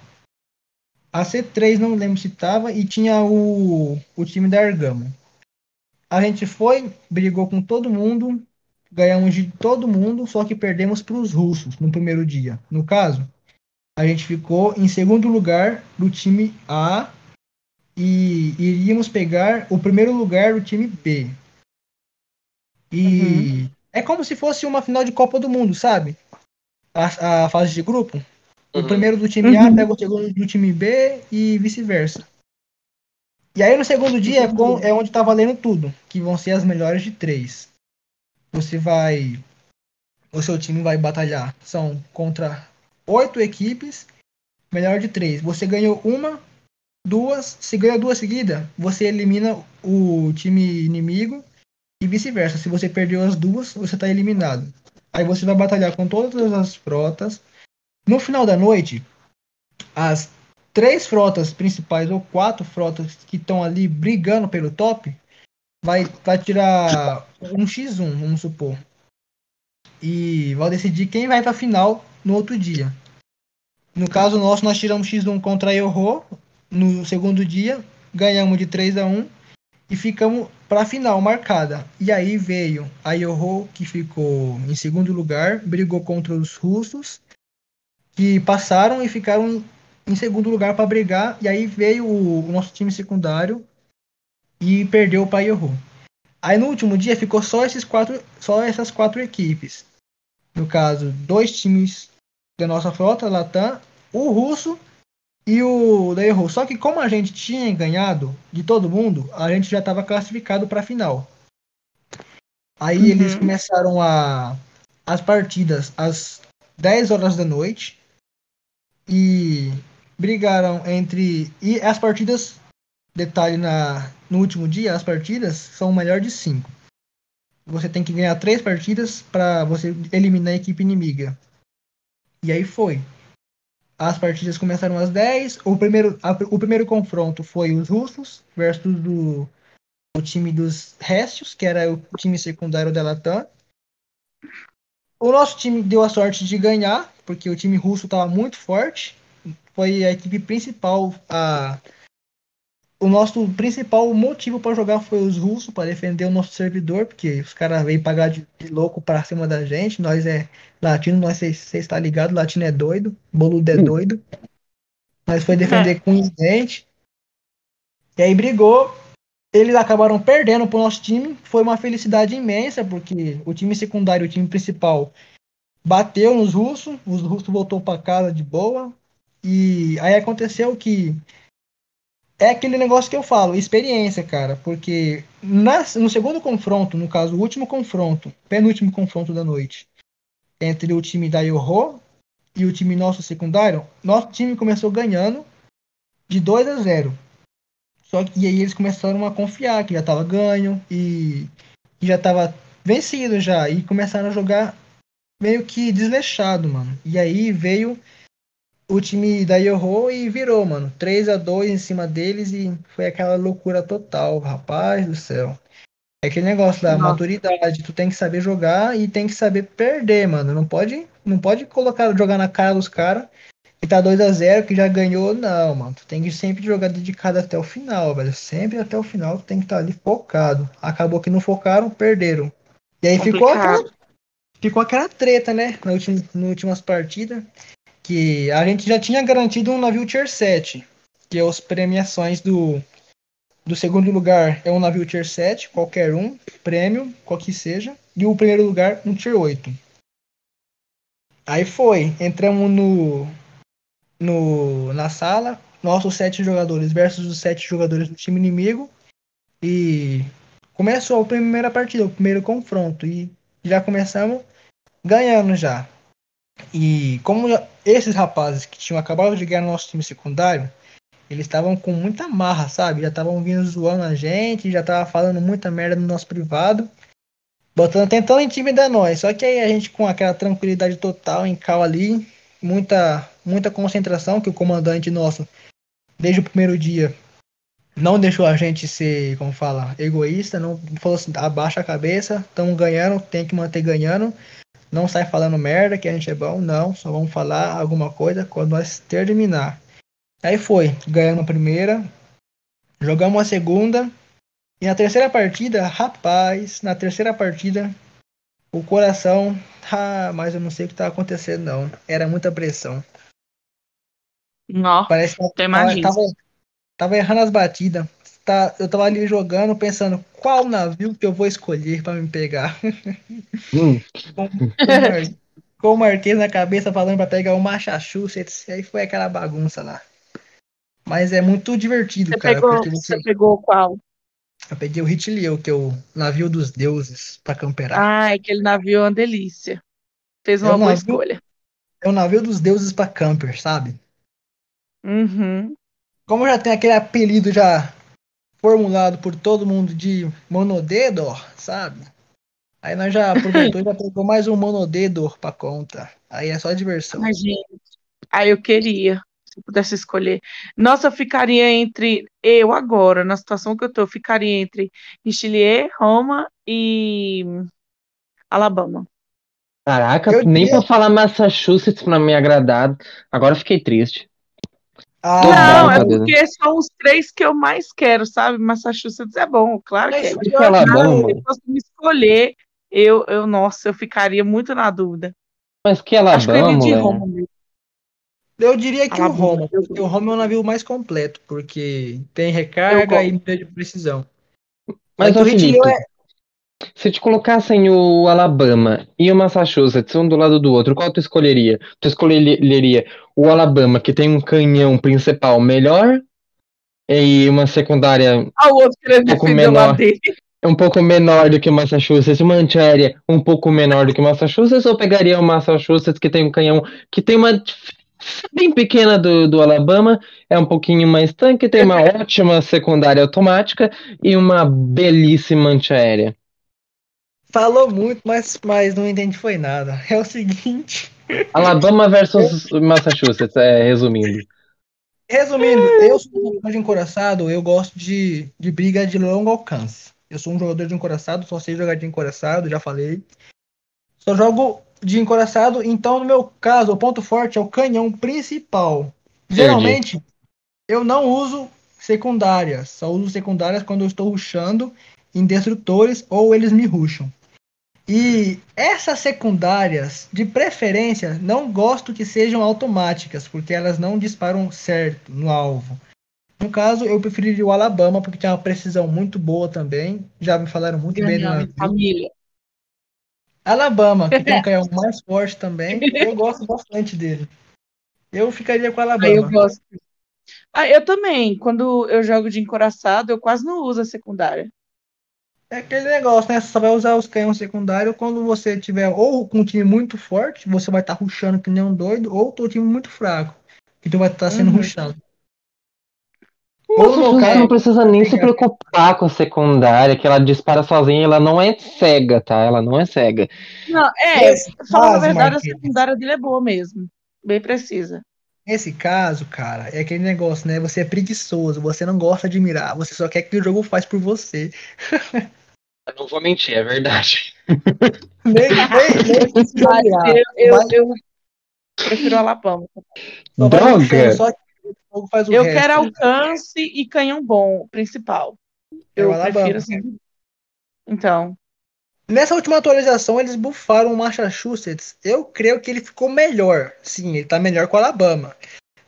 A C3 não lembro se tava, e tinha o, o time da Argama. A gente foi, brigou com todo mundo, ganhamos de todo mundo, só que perdemos para os russos no primeiro dia. No caso, a gente ficou em segundo lugar do time A e iríamos pegar o primeiro lugar do time B. E uhum. é como se fosse uma final de Copa do Mundo, sabe? A, a fase de grupo. Uhum. O primeiro do time A uhum. pega o segundo do time B e vice-versa. E aí no segundo dia é, com, é onde tá valendo tudo, que vão ser as melhores de três. Você vai. O seu time vai batalhar. São contra oito equipes, melhor de três. Você ganhou uma, duas, se ganha duas seguidas, você elimina o time inimigo e vice-versa. Se você perdeu as duas, você está eliminado. Aí você vai batalhar com todas as frotas. No final da noite, as três frotas principais ou quatro frotas que estão ali brigando pelo top vai, vai tirar um x1, vamos supor. E vai decidir quem vai para a final no outro dia. No caso nosso, nós tiramos x1 contra a Yoho, no segundo dia, ganhamos de 3 a 1 e ficamos para a final marcada. E aí veio a Yoho, que ficou em segundo lugar, brigou contra os russos, que passaram e ficaram em segundo lugar para brigar. E aí veio o, nosso time secundário e perdeu para Yoho. Aí no último dia ficou só esses quatro, só essas quatro equipes. No caso, dois times da nossa frota, Latam, o russo e o da errou. Só que como a gente tinha ganhado de todo mundo, a gente já estava classificado para a final. Aí uhum. eles começaram a as partidas às 10 horas da noite e brigaram entre e as partidas detalhe na no último dia as partidas são o melhor de cinco. Você tem que ganhar três partidas para você eliminar a equipe inimiga. E aí foi. As partidas começaram às 10. O primeiro, a, o primeiro confronto foi os russos versus do, o time dos Réstios, que era o time secundário da Latam. O nosso time deu a sorte de ganhar, porque o time russo estava muito forte. Foi a equipe principal a o nosso principal motivo para jogar foi os russos, para defender o nosso servidor, porque os caras veio pagar de, de louco para cima da gente. Nós é latino, nós você está ligado, latino é doido, boludo é doido. Nós foi defender é. com os dentes. E aí brigou. Eles acabaram perdendo pro nosso time. Foi uma felicidade imensa, porque o time secundário, o time principal, bateu nos russos. Os russos voltou para casa de boa. E aí aconteceu que é aquele negócio que eu falo, experiência, cara. Porque na, no segundo confronto, no caso, o último confronto, penúltimo confronto da noite, entre o time da Yoho e o time nosso secundário, nosso time começou ganhando de 2 a 0. Só que e aí eles começaram a confiar que já tava ganho e, e já tava vencido já. E começaram a jogar meio que desleixado, mano. E aí veio o time da Yoho e virou, mano. 3 a 2 em cima deles e foi aquela loucura total, rapaz do céu. É aquele negócio da Nossa. maturidade, tu tem que saber jogar e tem que saber perder, mano. Não pode, não pode colocar jogar na cara dos caras que tá 2 a 0 que já ganhou, não, mano. Tu tem que sempre jogar dedicado até o final, velho. Sempre até o final tu tem que estar tá ali focado. Acabou que não focaram, perderam. E aí Complicado. ficou aquela ficou aquela treta, né? Na última, nas últimas partidas. Que a gente já tinha garantido um navio Tier 7. Que é as premiações do, do segundo lugar é um navio Tier 7, qualquer um, prêmio, qual que seja. E o primeiro lugar, um Tier 8. Aí foi, entramos no, no na sala, nossos sete jogadores versus os sete jogadores do time inimigo. E começou a primeira partida, o primeiro confronto. E já começamos ganhando já. E como esses rapazes que tinham acabado de ganhar no nosso time secundário, eles estavam com muita marra, sabe? Já estavam vindo zoando a gente, já estavam falando muita merda no nosso privado, botando, tentando intimidar nós. Só que aí a gente com aquela tranquilidade total em cal ali, muita, muita concentração que o comandante nosso, desde o primeiro dia, não deixou a gente ser, como fala, egoísta, não falou assim, abaixa a cabeça, estamos ganhando, tem que manter ganhando. Não sai falando merda que a gente é bom, não, só vamos falar alguma coisa quando nós terminar. Aí foi, ganhamos a primeira, jogamos a segunda, e na terceira partida, rapaz, na terceira partida, o coração, ah, mas eu não sei o que tá acontecendo não, era muita pressão. Não, Parece que eu tava, tava, tava errando as batidas. Tá, eu tava ali jogando, pensando qual navio que eu vou escolher para me pegar. *laughs* Hum. com, com, o Marquês na cabeça falando para pegar o Massachusetts, aí foi aquela bagunça lá. Mas é muito divertido, Você cara. pegou, você... você pegou qual? Eu peguei o Hitler, que é o navio dos deuses, pra camperar. Ah, aquele navio é uma delícia. Fez É uma um boa navio- escolha. É o navio dos deuses pra camper, sabe? Uhum. Como já tem aquele apelido já formulado por todo mundo de monodedor, sabe? Aí nós já aproveitou e já pegou *laughs* mais um monodedor pra conta. Aí é só diversão. Ai, gente. Aí eu queria, se eu pudesse escolher. Nossa, eu ficaria entre. Eu agora, na situação que eu tô, eu ficaria entre Richelieu, Roma e Alabama. Caraca, Eu nem diria- pra falar Massachusetts pra me agradar. Agora eu fiquei triste. Ah, Não, é porque são os três que eu mais quero, sabe? Massachusetts é bom, claro que é. Que Alabama? se fosse me escolher, eu, eu, nossa, eu ficaria muito na dúvida. Mas que Acho que eu? Roma mesmo. eu diria que o Alabama, Roma, eu porque o Roma é o navio mais completo, porque tem recarga Eu e medida de precisão. Mas, Mas o Felipe, é- se te colocassem o Alabama e o Massachusetts um do lado do outro, qual tu escolheria? Tu escolheria o Alabama, que tem um canhão principal melhor e uma secundária Ah, o outro querendo pouco menor. um pouco menor do que o Massachusetts, uma antiaérea um pouco menor do que o Massachusetts, ou pegaria o Massachusetts, que tem um canhão que tem uma bem pequena do, do Alabama, é um pouquinho mais tanque, tem uma *laughs* ótima secundária automática e uma belíssima antiaérea. falou muito, mas, mas não entendi foi nada. É o seguinte. Alabama versus Massachusetts, é, resumindo. Resumindo, eu sou um jogador de encoraçado, eu gosto de, de briga de longo alcance. Eu sou um jogador de encoraçado, só sei jogar de encoraçado, já falei. Só jogo de encoraçado, então no meu caso, o ponto forte é o canhão principal. Geralmente, eu não uso secundárias, só uso secundárias quando eu estou rushando em destrutores ou eles me rusham. E essas secundárias, de preferência, não gosto que sejam automáticas, porque elas não disparam certo no alvo. No caso, eu preferiria o Alabama, porque tem uma precisão muito boa também. Já me falaram muito bem do navio. família. Alabama, que tem um *laughs* canhão mais forte também. Eu gosto bastante dele. Eu ficaria com o eu Alabama. gosto. Ah, eu também. Quando eu jogo de encoraçado, eu quase não uso a secundária. É aquele negócio, né? Você só vai usar os canhões secundários quando você tiver ou com um time muito forte, você vai estar rushando que nem um doido, ou com um time muito fraco, que tu vai estar sendo Uhum. meu Você caso, não precisa nem se preocupar com a secundária, que ela dispara sozinha, ela não é cega, tá? Ela não é cega. Não, é, falar a verdade, a secundária dele é boa mesmo. Bem precisa. Nesse caso, cara, é aquele negócio, né? Você é preguiçoso, você não gosta de mirar, você só quer que o jogo faz por você. *laughs* Eu não vou mentir, é verdade. *laughs* Nem, nem, eu, eu, eu prefiro Alabama. só Droga! rushando, só que o jogo faz o Eu resto. quero alcance e canhão bom, principal. É o Eu Alabama. prefiro assim. Então, Nessa última atualização, eles bufaram o Massachusetts. Eu creio que ele ficou melhor. Sim, ele tá melhor com o Alabama.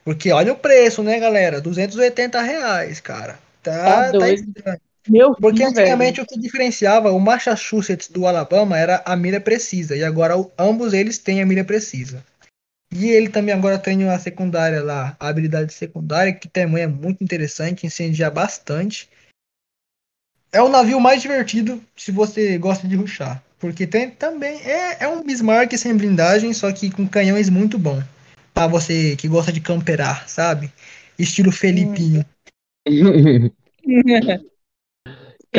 Porque olha o preço, né, galera? 280 reais, cara. Tá, Tá tá estranho. Meu Porque antigamente o que diferenciava o Massachusetts do Alabama era a mira precisa. E agora o- ambos eles têm a mira precisa. E ele também agora tem a secundária lá, a habilidade secundária, que também é muito interessante, incendia bastante. É o navio mais divertido se você gosta de ruxar. Porque tem também. É, é um Bismarck sem blindagem, só que com canhões muito bom. Pra você que gosta de camperar, sabe? Estilo Felipinho. *laughs*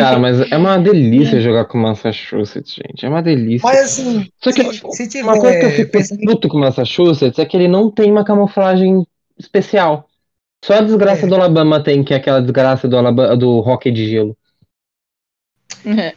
Cara, *laughs* mas é uma delícia jogar com Massachusetts, gente. É uma delícia. Mas assim, Só que se, se tiver uma coisa que eu fico pensando puto com Massachusetts é que ele não tem uma camuflagem especial. Só a desgraça É. do Alabama tem, que é aquela desgraça do, Alabama, do hockey de gelo.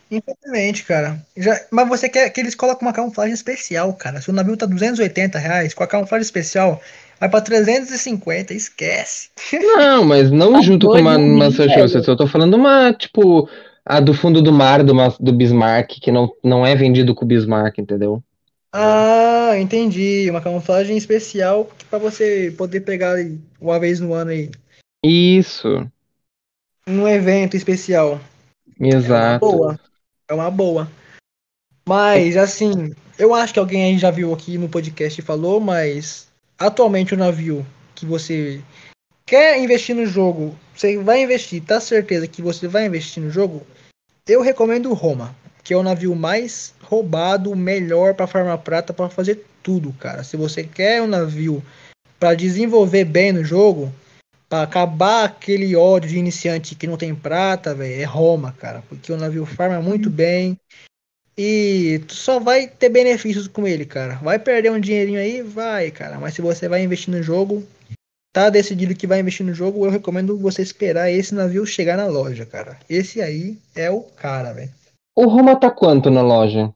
Infelizmente, cara. Já, mas você quer que eles coloquem uma camuflagem especial, cara. Se o navio tá 280 reais, com a camuflagem especial, vai pra 350, esquece. Não, mas não Tá junto com uma Massachusetts. Eu tô falando uma, tipo, a do fundo do mar do, do Bismarck, que não, não é vendido com o Bismarck, entendeu? Ah, entendi. Uma camuflagem especial pra você poder pegar uma vez no ano aí. Isso, Num evento especial. É uma exato. boa. É uma boa. Mas, assim, eu acho que alguém aí já viu aqui no podcast e falou, mas atualmente o navio que você quer investir no jogo, você vai investir, tá certeza que você vai investir no jogo? Eu recomendo o Roma, que é o navio mais roubado, melhor para farmar prata, para fazer tudo, cara. Se você quer um navio para desenvolver bem no jogo, Pra acabar aquele ódio de iniciante que não tem prata, velho, é Roma, cara. Porque o navio farma muito bem. E tu só vai ter benefícios com ele, cara. Vai perder um dinheirinho aí? Vai, cara. Mas se você vai investir no jogo, tá decidido que vai investir no jogo, eu recomendo você esperar esse navio chegar na loja, cara. Esse aí é o cara, velho. O Roma tá quanto na loja?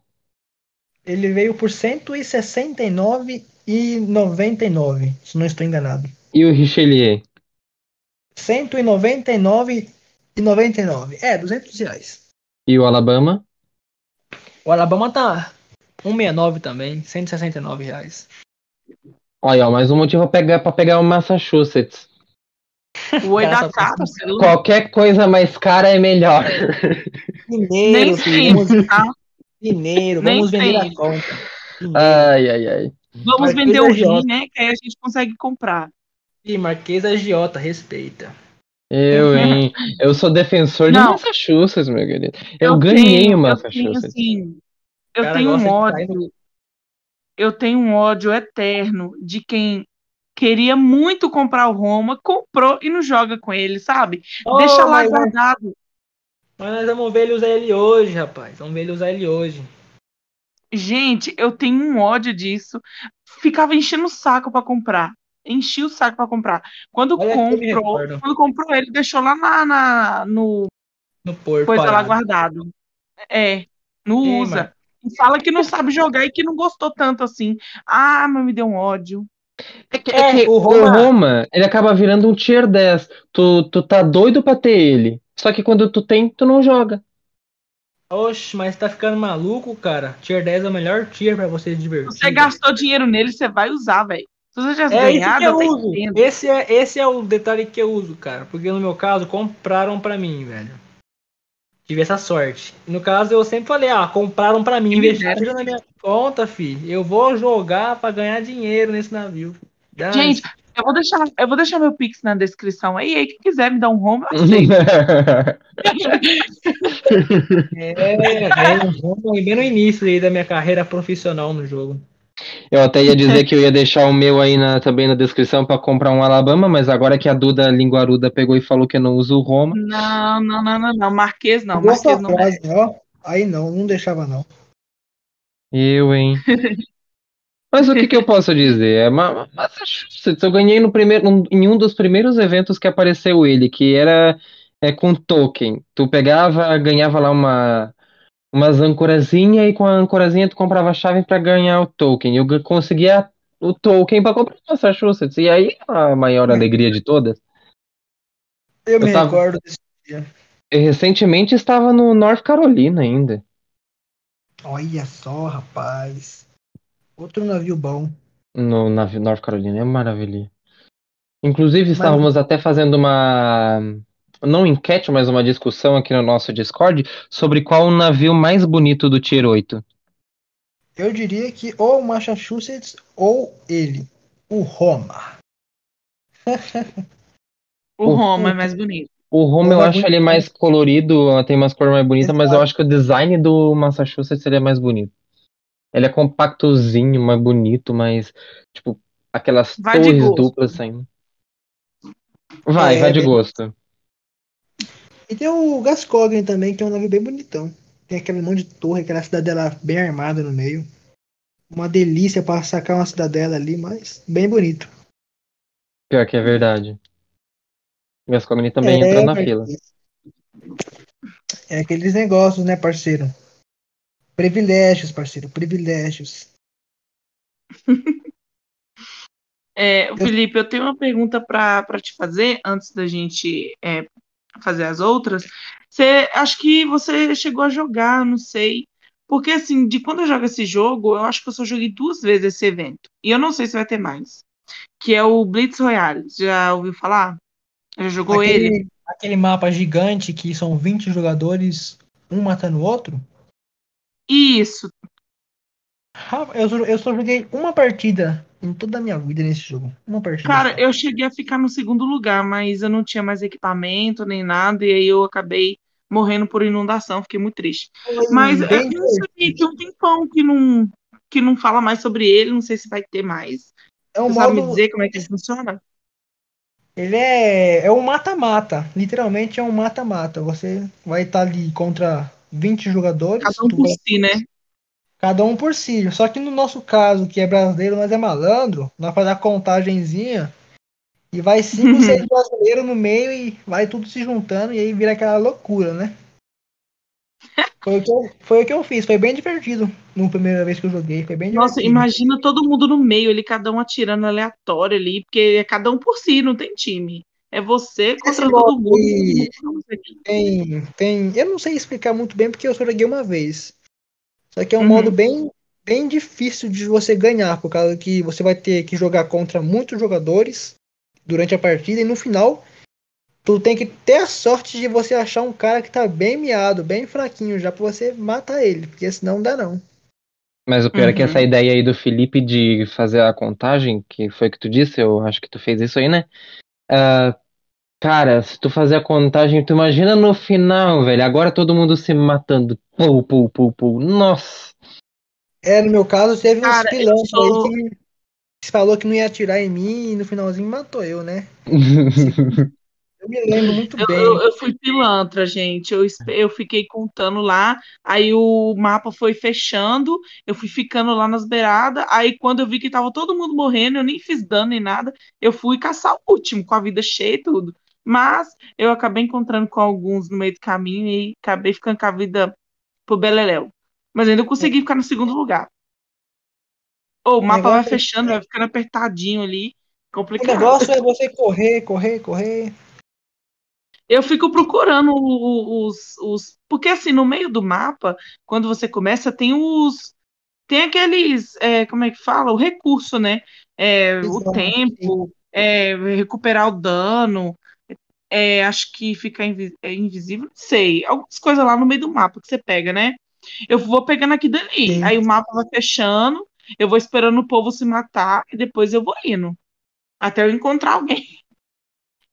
Ele veio por 169,99, se não estou enganado. E o Richelieu? 199,99. É, 200 reais. E o Alabama? O Alabama tá 169 também, 169 reais. Olha, ó, mais um motivo pra pegar, pra pegar o Massachusetts. O oi da cara, você não- Qualquer coisa mais cara é melhor. Mineiro, filho, sempre, tá? mineiro, Nem vamos vender a conta. Mineiro. Ai, ai, ai. Vamos Marquês vender o Agiota. rim, né? Que aí a gente consegue comprar. Ih, Marquês Agiota, respeita. Eu, hein? Eu sou defensor de Não. Massachusetts, meu querido. Eu, ganhei tenho, o eu tenho, Massachusetts. assim, eu Cara, tenho um de ódio. Eu tenho um ódio eterno de quem queria muito comprar o Roma, comprou e não joga com ele, sabe? Deixa lá mas, guardado. mas nós vamos ver ele usar ele hoje, rapaz. Vamos ver ele usar ele hoje. Gente, eu tenho um ódio disso. Ficava enchendo o saco pra comprar. Enchi o saco pra comprar. Quando Olha comprou, quando comprou ele, deixou lá na, na- no No porto. coisa lá parado. guardado. É, não usa. Fala que não sabe jogar e que não gostou tanto assim. Ah, mas me deu um ódio. É que, É, é que o o Roma- Roma, ele acaba virando um tier 10. Tu, tu tá doido pra ter ele. Só que quando tu tem, tu não joga. Oxe, mas tá ficando maluco, cara. Tier 10 é o melhor tier pra você se divertir. Se você gastou dinheiro nele, você vai usar, velho. Se você tivesse É isso ganhado, que eu até uso. Esse é, esse é o detalhe que eu uso, cara. Porque no meu caso, compraram pra mim, velho. Tive essa sorte. No caso, eu sempre falei, ah, compraram pra mim, investiram na minha conta, fi. Eu vou jogar pra ganhar dinheiro nesse navio. Dá Gente, eu vou deixar, eu vou deixar meu Pix na descrição aí. Aí, quem quiser me dar um home, eu *laughs* aceito. é, é, vamos bem no início aí da minha carreira profissional no jogo. Eu até ia dizer *laughs* que eu ia deixar o meu aí na- também na descrição pra comprar um Alabama, mas agora que a Duda Linguaruda pegou e falou que eu não uso o Roma. Não, não, não, não, não. Marquês não. Marquês não. frase, ó. Aí não, não deixava não. Eu, hein? *laughs* Mas o que que eu posso dizer? É Ma- Ma- Massachusetts, eu ganhei no primeiro, em um dos primeiros eventos que apareceu ele, que era é, com token. Tu pegava, ganhava lá uma umas ancorazinha e com a ancorazinha tu comprava a chave pra ganhar o token. Eu conseguia o token pra comprar o Massachusetts. E aí a maior alegria de todas. Eu me Eu tava- recordo desse dia. Eu recentemente estava no North Carolina ainda. Olha só, rapaz. Outro navio bom. No navio North Carolina, é maravilha. Inclusive, estávamos até fazendo uma. Não enquete, mas uma discussão aqui no nosso Discord sobre qual o navio mais bonito do Tier 8. Eu diria que ou o Massachusetts ou ele, o Roma. *laughs* o Roma é mais bonito. O Roma eu acho ele mais colorido, tem umas cores mais bonitas, mas eu acho que o design do Massachusetts seria mais bonito. Ele é compactozinho, mais bonito, mais. Tipo, aquelas Vai torres duplas saindo. Vai, É, vai de bem- gosto. E tem o Gascogne também, que é um navio bem bonitão. Tem aquele monte de torre, aquela cidadela bem armada no meio. Uma delícia para sacar uma cidadela ali, mas bem bonito. Pior que é verdade. O Gascogne também é, entra na fila. É aqueles negócios, né, parceiro? Privilégios, parceiro, privilégios. *laughs* É, Felipe, eu tenho uma pergunta para te fazer antes da gente é, fazer as outras. Você, acho que você chegou a jogar, não sei. Porque, assim, de quando eu jogo esse jogo, eu acho que eu só joguei duas vezes esse evento. E eu não sei se vai ter mais. Que é o Blitz Royale. Já ouviu falar? Já jogou ele? Aquele, aquele mapa gigante que são 20 jogadores, um matando o outro. Isso. Eu só, eu só joguei uma partida em toda a minha vida nesse jogo. Uma partida. Cara, só. eu cheguei a ficar no segundo lugar, mas eu não tinha mais equipamento nem nada, e aí eu acabei morrendo por inundação, fiquei muito triste. Foi Mas é eu não sei, tem um tempão que não, que não fala mais sobre ele, não sei se vai ter mais. É um Você sabe me modo. dizer como é que ele funciona? Ele é, é um mata-mata. Literalmente é um mata-mata. Você vai estar ali contra 20 jogadores. Cada um por vai- si, né? Cada um por si. Só que no nosso caso, que é brasileiro, nós é malandro, nós faz a contagenzinha e vai cinco, seis brasileiros no meio e vai tudo se juntando e aí vira aquela loucura, né? *laughs* Foi o que eu, foi o que eu fiz, foi bem divertido na primeira vez que eu joguei, foi bem Nossa, divertido. imagina todo mundo no meio, ele cada um atirando aleatório ali, porque é cada um por si, não tem time. É você contra todo mundo. Tem, tem, eu não sei explicar muito bem porque eu só joguei uma vez. Só que é um Uhum. modo bem, bem difícil de você ganhar, por causa que você vai ter que jogar contra muitos jogadores durante a partida e no final tu tem que ter a sorte de você achar um cara que tá bem miado, bem fraquinho já pra você matar ele, porque senão não dá não. Mas o pior é que Uhum. essa ideia aí do Felipe de fazer a contagem, que foi o que tu disse, eu acho que tu fez isso aí, né? Ah, cara, se tu fazer a contagem, tu imagina no final, velho, agora todo mundo se matando. Pum, pum, pum, pum. Nossa. É, no meu caso teve Cara, pilantras sou- aí que falou que não ia atirar em mim e no finalzinho matou eu, né? *laughs* Eu me lembro muito Eu, bem. eu, eu fui pilantra, gente. Eu, eu fiquei contando lá, aí o mapa foi fechando, eu fui ficando lá nas beiradas, aí quando eu vi que tava todo mundo morrendo, eu nem fiz dano nem nada, eu fui caçar o último, com a vida cheia e tudo. Mas eu acabei encontrando com alguns no meio do caminho e acabei ficando com a vida pro Beleléu. Mas ainda consegui ficar no segundo lugar. Ô, o mapa vai negócio é- fechando, vai ficando apertadinho ali, O complicado. negócio é você correr, correr, correr. Eu fico procurando o- o- os, os. Porque assim, no meio do mapa, quando você começa, tem os. Tem aqueles. é, como é que fala? O recurso, né? É, o tempo, é, recuperar o dano. É, acho que fica invi- é, invisível, não sei. Algumas coisas lá no meio do mapa que você pega, né? Eu vou pegando aqui dali. Sim. Aí o mapa vai fechando, eu vou esperando o povo se matar e depois eu vou indo. Até eu encontrar alguém.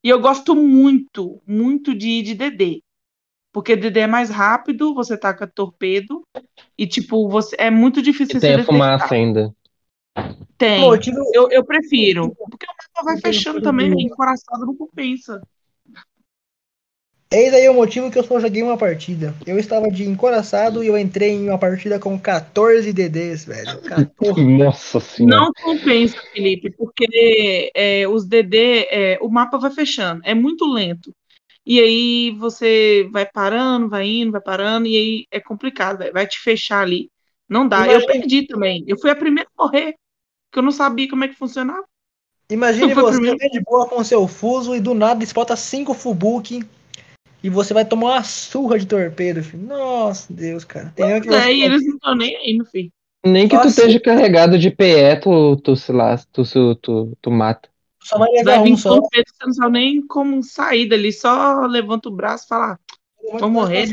E eu gosto muito, muito de, de DD. Porque DD é mais rápido, você taca torpedo. E, tipo, você é muito difícil E você tem a detectar. fumaça ainda. Tem. Motivo, Eu, eu prefiro. Porque o mapa vai fechando também, encoraçado não compensa. Eis aí o motivo que eu só joguei uma partida. Eu estava de encoraçado e eu entrei em uma partida com 14 DDs, velho. 14. *laughs* Nossa senhora. Não compensa, Felipe, porque é, os DD, é, o mapa vai fechando, é muito lento. E aí você vai parando, vai indo, vai parando, e aí é complicado, vai, vai te fechar ali. Não dá. Eu perdi também. Eu fui a primeira a morrer, porque eu não sabia como é que funcionava. Imagine você de boa com seu fuso e do nada espota 5 Fubuki e você vai tomar uma surra de torpedo, filho. Nossa, Deus, cara. Tem pois é, e eles não estão nem aí, meu filho. Nem que Nossa. tu esteja carregado de PE, tu, tu, se lá, tu, tu, tu, tu mata. Só vai levar vai um só. Torpedo, você não sabe nem como sair dali, só levanta o braço e fala, vou morrer.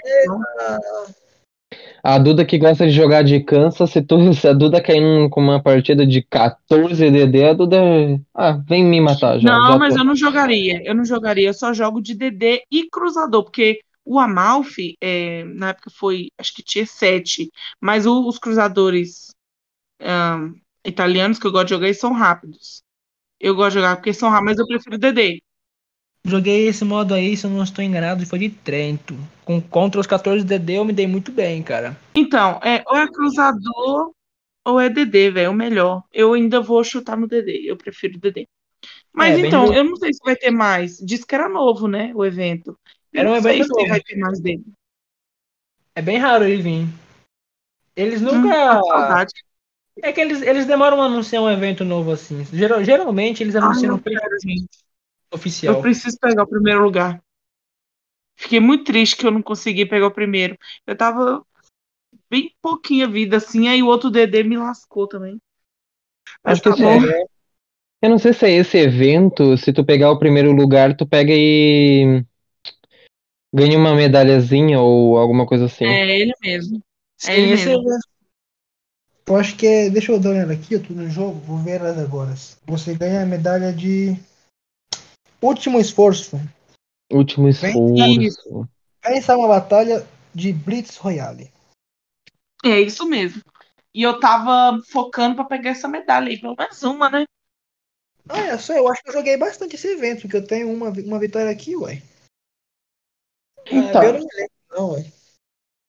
A Duda que gosta de jogar de cansa, se, tu, *laughs* se a Duda cair com uma partida de 14 DD, a Duda. Ah, vem me matar já. Não, já mas tô... eu não jogaria. Eu não jogaria, eu só jogo de DD e cruzador, porque o Amalfi, é, na época foi, acho que tinha 7, mas o, os cruzadores italianos que eu gosto de jogar, eles são rápidos. Eu gosto de jogar porque são rápidos, mas eu prefiro DD. Joguei esse modo aí, se eu não estou enganado, foi de Trento. Com contra os 14 DD eu me dei muito bem, cara. Então, é, ou é cruzador ou é DD, velho, o melhor. Eu ainda vou chutar no DD, eu prefiro DD. Mas é, então, eu não sei se vai ter mais. Diz que era novo, né, o evento. Eu era um evento novo. vai ter mais dele. É bem raro ele vir. Eles hum, nunca. Hum, é que eles, eles demoram a anunciar um evento novo assim. Geral, geralmente eles anunciam ah, oficial. Eu preciso pegar o primeiro lugar. Fiquei muito triste que eu não consegui pegar o primeiro. Eu tava bem pouquinha vida assim, aí o outro DD me lascou também. Mas Acho tá que bom. É... Eu não sei se é esse evento, se tu pegar o primeiro lugar, tu pega e ganha uma medalhazinha ou alguma coisa assim. É ele mesmo. É ele esse mesmo. Eu acho que é. Deixa eu dar uma olhada aqui, eu tô no jogo, vou ver elas agora. Você ganha a medalha de Último esforço. Último esforço. Vença uma batalha de Blitz Royale. É isso mesmo. E eu tava focando para pegar essa medalha aí, pelo menos uma, né? Ah, é só, eu acho que eu joguei bastante esse evento, porque eu tenho uma, uma vitória aqui, ué. Então, ah, eu não me lembro, não, ué.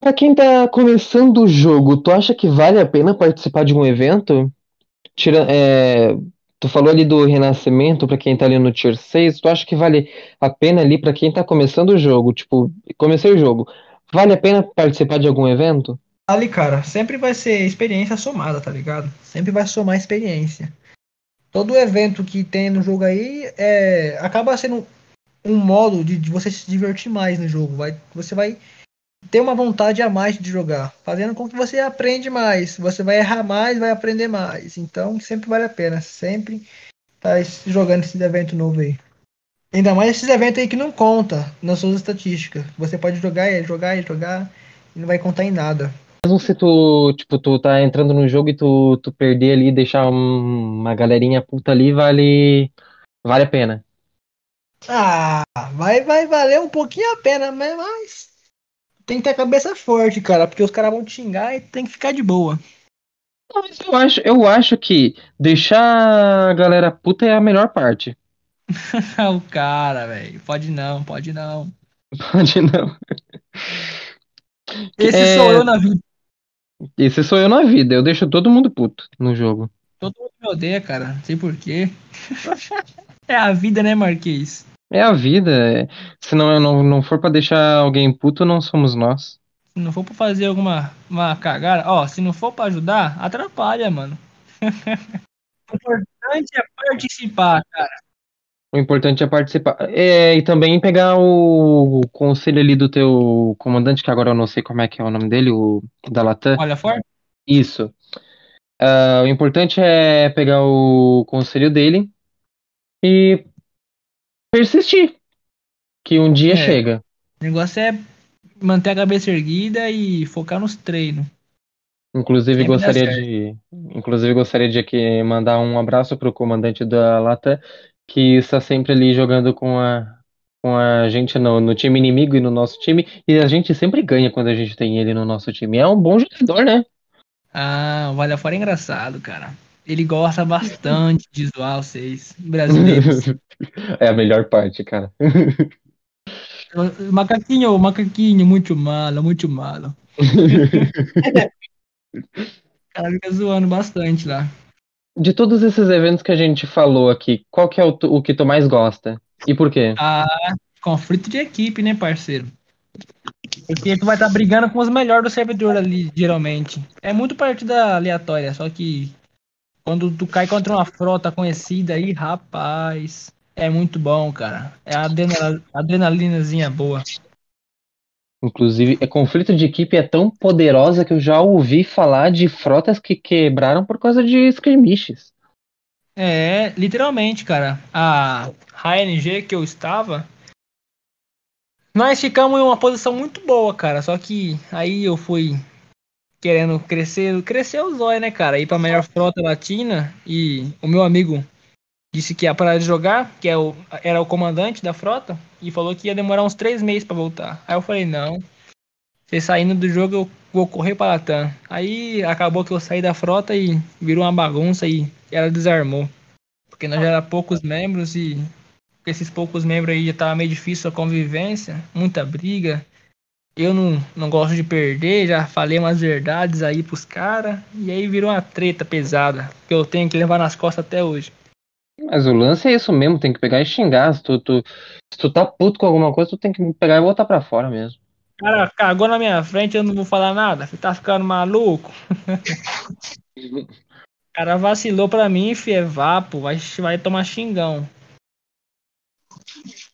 Pra quem tá começando o jogo, tu acha que vale a pena participar de um evento? Tira, é, Tu falou ali do renascimento para quem tá ali no Tier 6, tu acha que vale a pena ali para quem tá começando o jogo, tipo, comecei o jogo, vale a pena participar de algum evento? Ali, cara, sempre vai ser experiência somada, tá ligado? Sempre vai somar experiência. Todo evento que tem no jogo aí é, acaba sendo um modo de, de você se divertir mais no jogo. Vai, você vai ter uma vontade a mais de jogar, fazendo com que você aprende mais. Você vai errar mais, vai aprender mais. Então sempre vale a pena, sempre tá jogando esse evento novo aí. Ainda mais esses eventos aí que não conta nas suas estatísticas. Você pode jogar e jogar e jogar e não vai contar em nada. Mesmo se tu, tipo, tu tá entrando no jogo e tu, tu perder ali, deixar uma galerinha puta ali, vale vale a pena. Ah, vai vai valer um pouquinho a pena, mas tem que ter a cabeça forte, cara, porque os caras vão te xingar e tem que ficar de boa. Eu acho, eu acho que deixar a galera puta é a melhor parte. *laughs* o cara, velho. Pode não, pode não. *laughs* Pode não. Esse é... sou eu na vida. Esse sou eu na vida. Eu deixo todo mundo puto no jogo. Todo mundo me odeia, cara. Não sei porquê. *laughs* é a vida, né, Marquês? É a vida. É... Se não, não, não for para deixar alguém puto, não somos nós. Se não for pra fazer alguma uma cagada, ó, se não for para ajudar, atrapalha, mano. *laughs* o importante é participar, cara. O importante é participar. É, e também pegar o, conselho ali do teu comandante, que agora eu não sei como é que é o nome dele, o da Latam. Olha fora? Isso. Uh, o importante é pegar o conselho dele e persistir. Que um dia é. chega. O negócio é manter a cabeça erguida e focar nos treinos. Inclusive Sempre gostaria de, inclusive gostaria de aqui mandar um abraço para o comandante da Lata, que está sempre ali jogando com a, com a gente no, no time inimigo e no nosso time, e a gente sempre ganha quando a gente tem ele no nosso time. É um bom jogador, né? Ah, o Valha Fora é engraçado, cara. Ele gosta bastante de zoar vocês, brasileiros. *laughs* É a melhor parte, cara. *laughs* Macaquinho, macaquinho, muito malo, muito malo. *laughs* cara fica zoando bastante lá. De todos esses eventos que a gente falou aqui, qual que é o, o que tu mais gosta? E por quê? Ah, conflito de equipe, né, parceiro? Porque tu vai estar tá brigando com os melhores do servidor ali, geralmente. É muito partida aleatória, só que quando tu cai contra uma frota conhecida aí, rapaz, é muito bom, cara. É a adrenalinazinha boa. Inclusive, é conflito de equipe é tão poderosa que eu já ouvi falar de frotas que quebraram por causa de skirmishes. É, literalmente, cara. A HNG que eu estava, nós ficamos em uma posição muito boa, cara. Só que aí eu fui querendo crescer, crescer os olhos, né, cara? Ir pra melhor frota latina e o meu amigo disse que ia parar de jogar, que é o, era o comandante da frota, e falou que ia demorar uns três meses para voltar. Aí eu falei, não, você saindo do jogo eu vou correr para Latam. Aí acabou que eu saí da frota e virou uma bagunça e ela desarmou. Porque nós já era poucos membros e com esses poucos membros aí já tava meio difícil a convivência, muita briga. Eu não, não gosto de perder, já falei umas verdades aí pros caras, e aí virou uma treta pesada, que eu tenho que levar nas costas até hoje. Mas o lance é isso mesmo, tem que pegar e xingar. Se tu, tu, se tu tá puto com alguma coisa, tu tem que pegar e botar pra fora mesmo. Cara, cagou na minha frente, eu não vou falar nada. Você tá ficando maluco? *laughs* cara vacilou pra mim, fi, é vapo, vai, vai tomar xingão.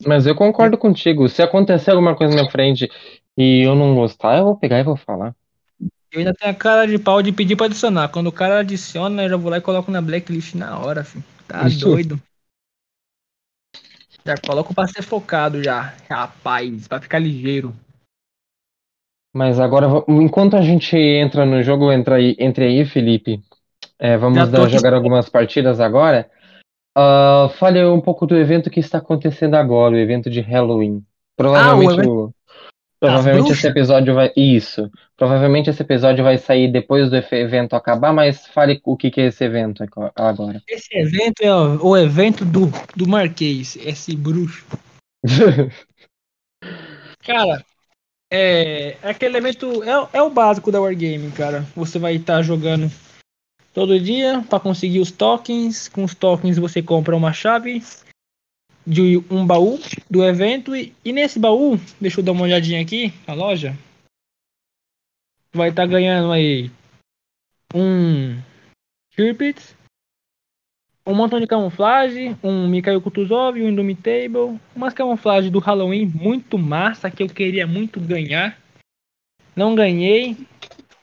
Mas eu concordo contigo. Se acontecer alguma coisa na minha frente e eu não gostar, eu vou pegar e vou falar. Eu ainda tenho a cara de pau de pedir pra adicionar. Quando o cara adiciona, eu já vou lá e coloco na blacklist na hora, filho. Tá Isso. doido. Já coloco pra ser focado já, rapaz, pra ficar ligeiro. Mas agora, enquanto a gente entra no jogo, entra aí, entre aí, Felipe. É, vamos dar, jogar algumas partidas agora. Uh, fale um pouco do evento que está acontecendo agora, o evento de Halloween. Provavelmente ah, o, evento... Provavelmente esse episódio vai. Isso. Provavelmente esse episódio vai sair depois do evento acabar, mas fale o que, que é esse evento agora. Esse evento é o, o evento do, do Marquês, esse bruxo. *laughs* cara, é, é aquele evento. É, é o básico da Wargaming, cara. Você vai estar tá jogando todo dia para conseguir os tokens. Com os tokens você compra uma chave de um baú do evento e, e, nesse baú, deixa eu dar uma olhadinha aqui na loja, vai estar tá ganhando aí um Chirpit, um montão de camuflagem, um Mikhail Kutuzov, um Indomitable, umas camuflagens do Halloween muito massa que eu queria muito ganhar. Não ganhei.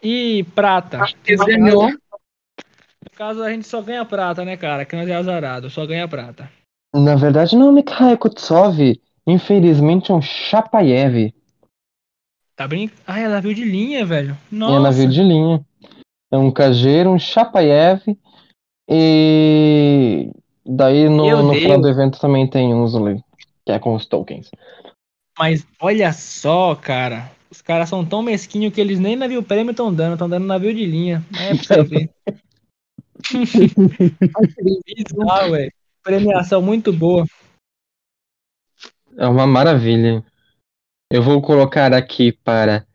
E prata. ganhou. No caso, a gente só ganha prata, né, cara? Que nós é azarado, só ganha prata. Na verdade, não é Mikhail Kutsov. Infelizmente é um Chapayev. Tá brincando? Ah, é navio de linha, velho. Nossa. É navio de linha. É um Cajeiro, um Chapayev. E daí no, no final do evento também tem um Zully, que é com os tokens. Mas olha só, cara. Os caras são tão mesquinhos que eles nem navio prêmio estão dando, estão dando navio de linha. É pra você *laughs* ver. *laughs* Bizarro, velho. Premiação muito boa. É uma maravilha. Eu vou colocar aqui para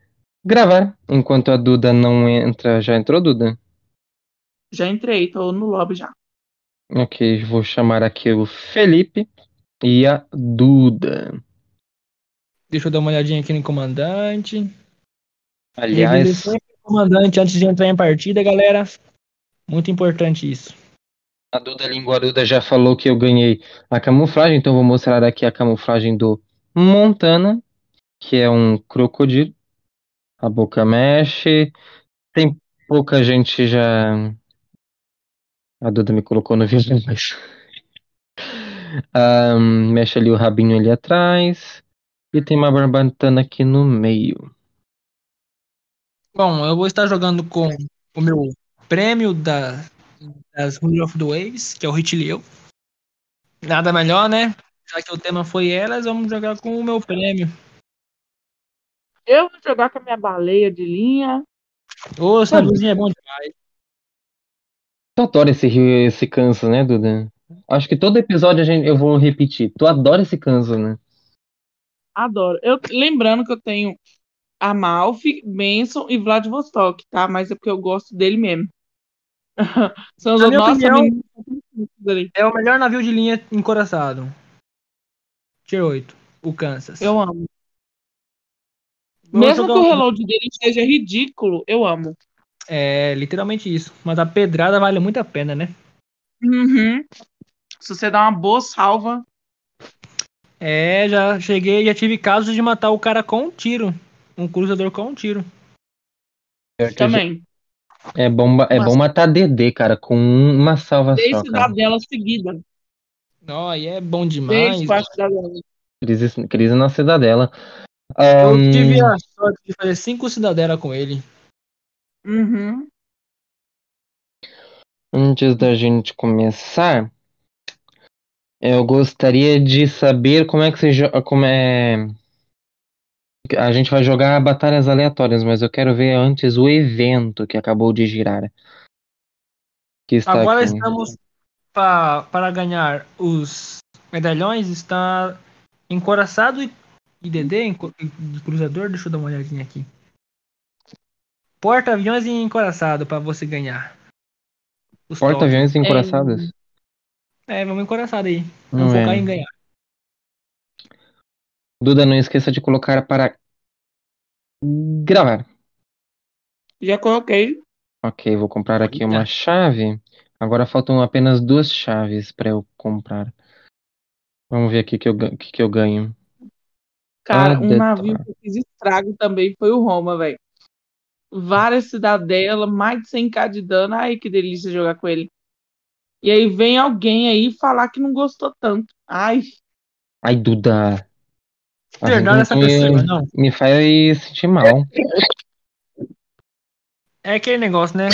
gravar enquanto a Duda não entra. Já entrou, Duda? Já entrei, tô no lobby já. Ok, vou chamar aqui o Felipe e a Duda. Deixa eu dar uma olhadinha aqui no comandante. Aliás. Comandante antes de entrar em partida, galera. Muito importante isso. A Duda Linguaruda já falou que eu ganhei a camuflagem, então vou mostrar aqui a camuflagem do Montana, que é um crocodilo. A boca mexe. Tem pouca gente já. A Duda me colocou no vídeo, mas. *laughs* um, mexe ali o rabinho ali atrás. E tem uma barbatana aqui no meio. Bom, eu vou estar jogando com o meu prêmio da das Ruler of the Waves, que é o Hitleo. Nada melhor, né? Já que o tema foi elas, vamos jogar com o meu prêmio. Eu vou jogar com a minha baleia de linha. Ô, essa luzinha é bom demais. Tu adora esse, esse canso, né, Duda? Acho que todo episódio a gente, eu vou repetir. Tu adora esse canso, né? Adoro. Eu, lembrando que eu tenho Amalfi, Benson e Vladivostok, tá? Mas é porque eu gosto dele mesmo. *laughs* São os Na opinião, é o melhor navio de linha encoraçado. Tier 8, o Kansas. Eu amo. Mesmo que o reload dele seja ridículo, eu amo. É, literalmente isso. Mas a pedrada vale muito a pena, né? Uhum. Se você dá uma boa salva. É, já cheguei, já tive casos de matar o cara com um tiro. um cruzador com um tiro. Também. É bom, é bom matar DD, cara, com uma salva Três só, cara. cidadelas seguidas. Ó, aí é bom demais. quatro cidadelas. Crise, crise na cidadela. Eu tive a sorte de fazer cinco cidadela com ele. Uhum. Antes da gente começar, eu gostaria de saber como é que você jo- como é a gente vai jogar batalhas aleatórias, mas eu quero ver antes o evento que acabou de girar. Que está Agora aqui. estamos pa- para ganhar os medalhões. Está encoraçado e, e DD de cruzador. Deixa eu dar uma olhadinha aqui. Porta-aviões e encoraçado para você ganhar. Porta-aviões tokens. encoraçados? É, vamos encoraçado aí. Não Vamos focar é. em ganhar. Duda, não esqueça de colocar para gravar. Já coloquei. Ok, vou comprar aqui uma chave. Agora faltam apenas duas chaves para eu comprar. Vamos ver aqui que eu, que que eu ganho. Cara, Ah, um navio que eu fiz estrago também foi o Roma, velho. Várias cidadelas, mais de 100k de dano. Ai, que delícia jogar com ele. E aí vem alguém aí falar que não gostou tanto. Ai, Ai, Duda. Gente Perdão essa me, pessoa, não. me faz sentir mal. É aquele negócio, né?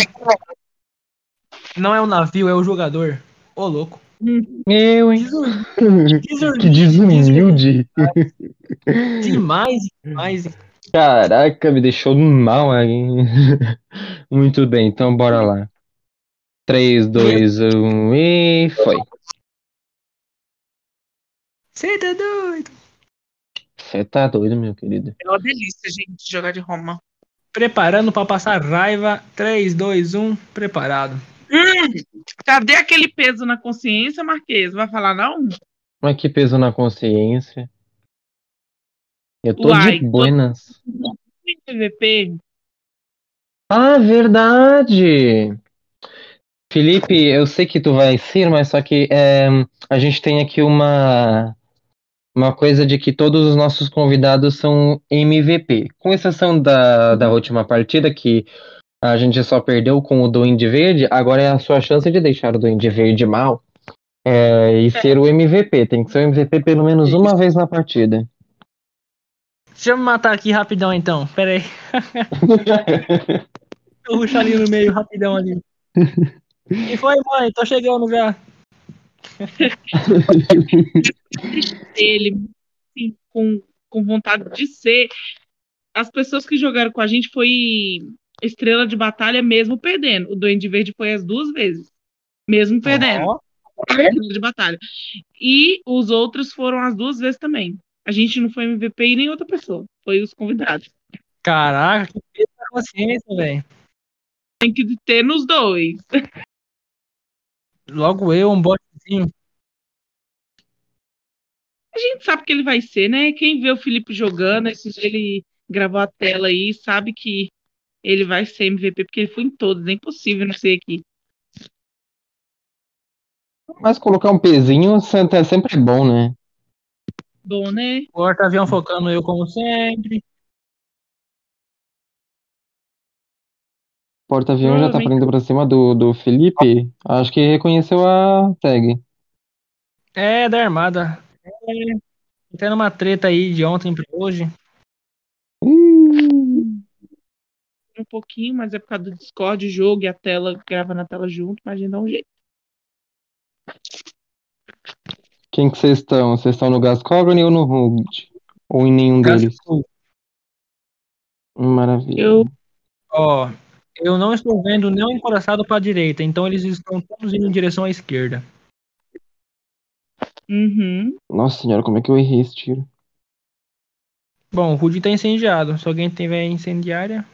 Não é o navio, é o jogador. Ô, louco. Eu, hein? Que desumilde. Demais, demais. Caraca, me deixou mal aí. Muito bem, então bora lá. 3, 2, 1 e foi. Você tá doido? Você tá doido, meu querido. é uma delícia, gente, jogar de Roma. Preparando pra passar raiva. 3, 2, 1, preparado. Hum, cadê aquele peso na consciência, Marquês? Vai falar não? Mas que peso na consciência. Eu tô Uai, de buenas. PVP? Ah, verdade! Felipe, eu sei que tu vai ser, mas só que é, a gente tem aqui uma, uma coisa de que todos os nossos convidados são MVP. Com exceção da, da última partida, que a gente só perdeu com o Duende Verde, agora é a sua chance de deixar o Duende Verde mal é, e ser o MVP. Tem que ser o MVP pelo menos uma vez na partida. Deixa eu me matar aqui rapidão então. Pera aí. *laughs* Eu ruxo ali no meio, rapidão ali. *laughs* E foi, mãe? Tô chegando já. *laughs* Ele assim, com, com vontade de ser. As pessoas que jogaram com a gente foi estrela de batalha mesmo perdendo. O Duende Verde foi as duas vezes. Mesmo perdendo. Estrela de batalha. E os outros foram as duas vezes também. A gente não foi MVP e nem outra pessoa. Foi os convidados. Caraca, que peso consciência, velho. Tem que ter nos dois. Logo eu, um A gente sabe que ele vai ser, né? Quem vê o Felipe jogando, ele gravou a tela aí, sabe que ele vai ser MVP, porque ele foi em todos. É impossível não ser aqui. Mas colocar um pezinho é sempre bom, né? Bom, né? Porta-avião focando eu como sempre. Porta-avião já tá indo pra cima do, do Felipe. Acho que reconheceu a tag. É, da armada. É, tendo uma treta aí de ontem pra hoje. Hum, Um pouquinho, mas é por causa do Discord, o jogo e a tela, grava na tela junto, mas a gente dá um jeito. Quem que vocês estão? Vocês estão no Gascogne ou no Rude? Ou em nenhum deles? Maravilha. Eu, Ó, eu não estou vendo nenhum encoraçado pra direita, então eles estão todos indo em direção à esquerda. uhum. Nossa senhora, como é que eu errei esse tiro? Bom, o Rudy tá incendiado. Se alguém tiver incendiária.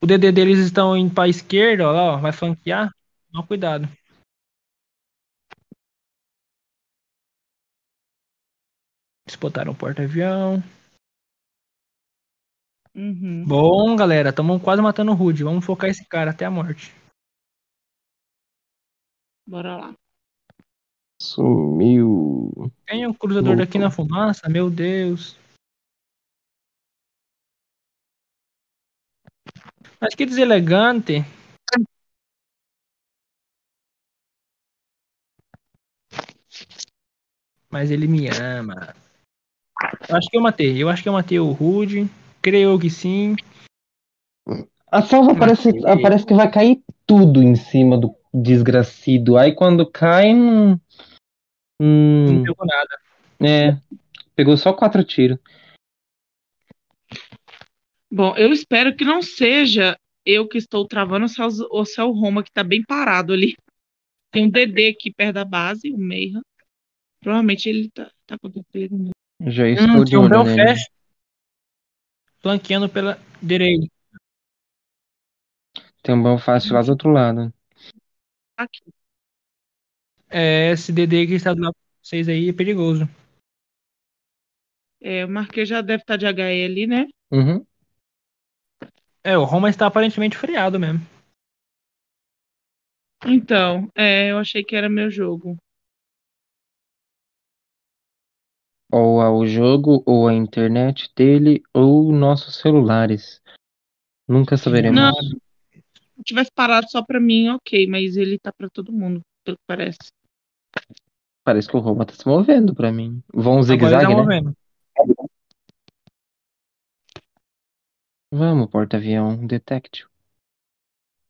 O DD deles estão indo pra esquerda, ó lá, ó, vai flanquear. Toma cuidado. Eles botaram o porta-avião. Uhum. Bom, galera, estamos quase matando o Rude. Vamos focar esse cara até a morte. Bora lá. Sumiu. Tem um é cruzador Voltou. daqui na fumaça, meu Deus. Acho que deselegante. Mas ele me ama. Eu acho que eu matei. Eu acho que eu matei o Rude. Creio que sim. A salva parece, parece que vai cair tudo em cima do desgracido. Aí quando cai. Hum, Não pegou nada. é. Pegou só quatro tiros. Bom, eu espero que não seja eu que estou travando o Céu, o Roma, que tá bem parado ali. Tem um DD aqui perto da base, o Meira. Provavelmente ele tá, tá com defesa. né? Já estou Hum, de tinha um olho. Belfast flanqueando pela direita. Tem um Belfast lá do outro lado. Aqui. É, esse DD que está do lado de vocês aí é perigoso. É, o Marquês já deve estar de HE ali, né? Uhum. É, o Roma está aparentemente freado mesmo. Então, é, eu achei que era meu jogo. Ou é o jogo, ou a internet dele, ou nossos celulares. Nunca saberemos. Não. Se tivesse parado só pra mim, ok, mas ele tá pra todo mundo, pelo que parece. Parece que o Roma tá se movendo pra mim. Vão Agora ele tá zigue-zague, né? movendo. Vamos, porta-avião, detective.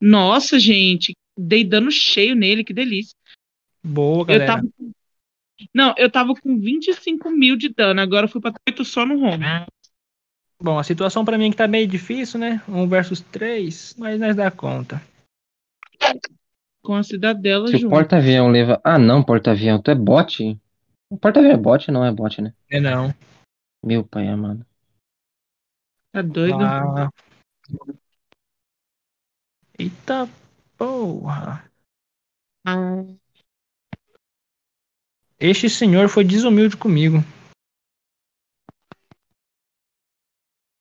Nossa, gente, dei dano cheio nele, que delícia. Boa, Eu galera. tava. Não, eu tava com 25 mil de dano, agora eu fui pra 8 só no Roma. Bom, a situação pra mim que tá meio difícil, né? Um versus três, mas nós dá conta. Com a cidadela Se o junto. porta-avião leva. Ah, não, porta-avião, tu é bot? O porta-avião é bot, não é bot, né? É não. Meu pai amado. Tá doido? Ah. Eita porra. Ah, Este senhor foi desumilde comigo.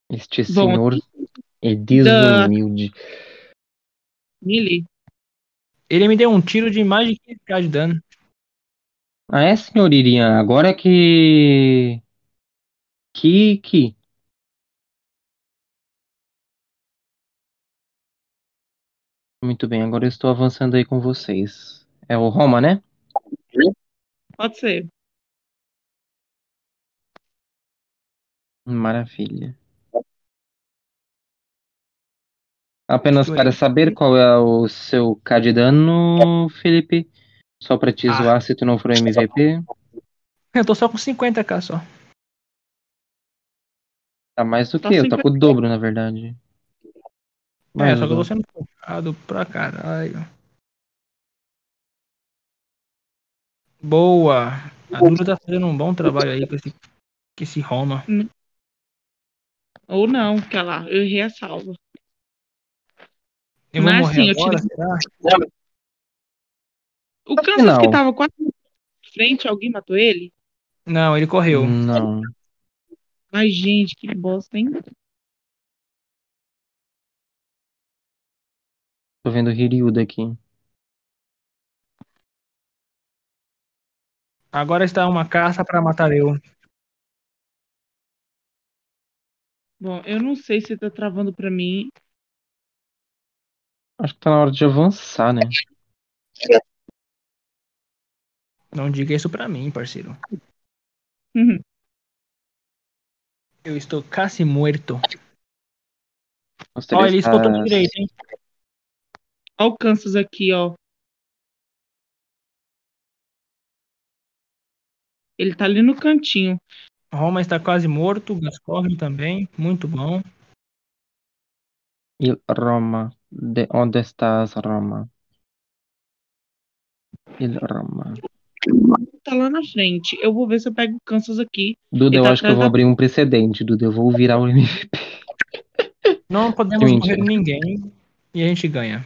Este Bom, senhor é desumilde. Mili. Ele me deu um tiro de mais de 15k de dano. Ah, é, senhor Irian, agora que. Que. Que. Muito bem, agora eu estou avançando aí com vocês. É o Roma, né? Pode ser. Maravilha. Apenas para saber qual é o seu K de dano, Felipe. Só pra te Ah. zoar se tu não for MVP. Eu tô só com 50k só. Tá mais do Tá que eu, tá com o dobro, na verdade. É, Mas, só que eu tô sendo focado pra caralho. Boa! A Dura tá fazendo um bom trabalho aí com esse, com esse Roma. Ou não, que lá, eu errei a salva. Eu vou Mas, morrer sim, eu agora, tirei- será? O Kansas Não. que tava quase na frente, alguém matou ele? Não, ele correu. Não. Ai, gente, que bosta, hein? Tô vendo o Hiryuda aqui. Agora está uma caça pra matar eu. Bom, eu não sei se tá travando pra mim. Acho que tá na hora de avançar, né? Não diga isso pra mim, parceiro. Uhum. Eu estou quase morto. Ó, ele escutou direita, hein? Olha o Kansas aqui, ó. Ele tá ali no cantinho. Roma está quase morto. Gascoigne também. Muito bom. Il Roma. De onde estás, Roma? Il Roma. Tá lá na frente. Eu vou ver se eu pego o Kansas aqui. Duda, Ele eu tá acho que eu vou da- abrir um precedente, Duda. Eu vou virar o MVP. Não podemos Mentira. morrer ninguém. E a gente ganha.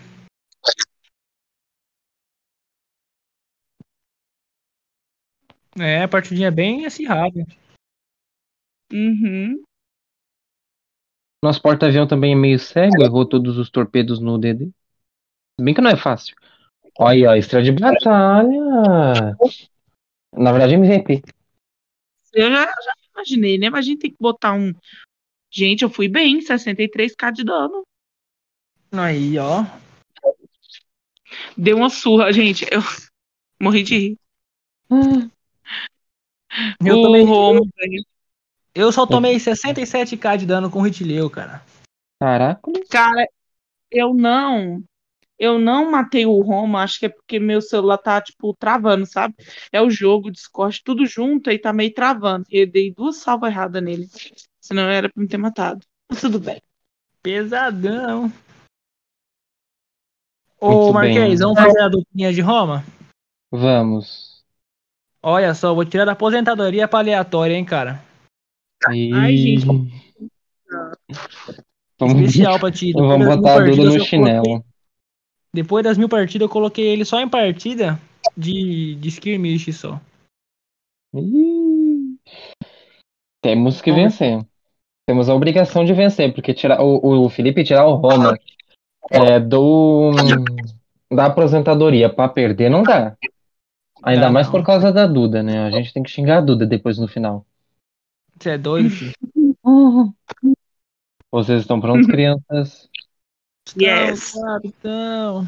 É, a partidinha é bem acirrada. Uhum. Nosso porta-avião também é meio cego, errou todos os torpedos no DD. Se bem que não é fácil. Olha, ó, estrela de batalha. Na verdade, MVP. Eu já, já imaginei, né? Mas a gente tem que botar um. Gente, eu fui bem, 63k de dano. Aí, ó. Deu uma surra, gente. Eu morri de rir. Eu, o tomei, eu só tomei 67k de dano com o Hitleu, cara. Caraca. Cara, eu não. Eu não matei o Roma, acho que é porque meu celular tá, tipo, travando, sabe? É o jogo, o Discord, tudo junto e tá meio travando. Eu dei duas salvas erradas nele. Senão era pra me ter matado. Mas tudo bem. Pesadão. Ô, Marquês, bem. vamos fazer a duplinha de Roma? Vamos. Olha só, vou tirar da aposentadoria pra aleatória, hein, cara. Ai, gente. Vamos, Especial pra ti. *laughs* Depois vamos das mil botar a Duda partidas, no eu chinelo. coloquei- Depois das mil partidas, eu coloquei ele só em partida de, de skirmish só. Ih. Temos que Vamos. vencer. Temos a obrigação de vencer, porque tirar o, o Felipe tirar o Roma é, do da aposentadoria pra perder não dá. Ainda Dá mais não. por causa da Duda, né? A gente tem que xingar a Duda depois no final. Você é doido, filho? *laughs* Vocês estão prontos, crianças? Yes. Não, então.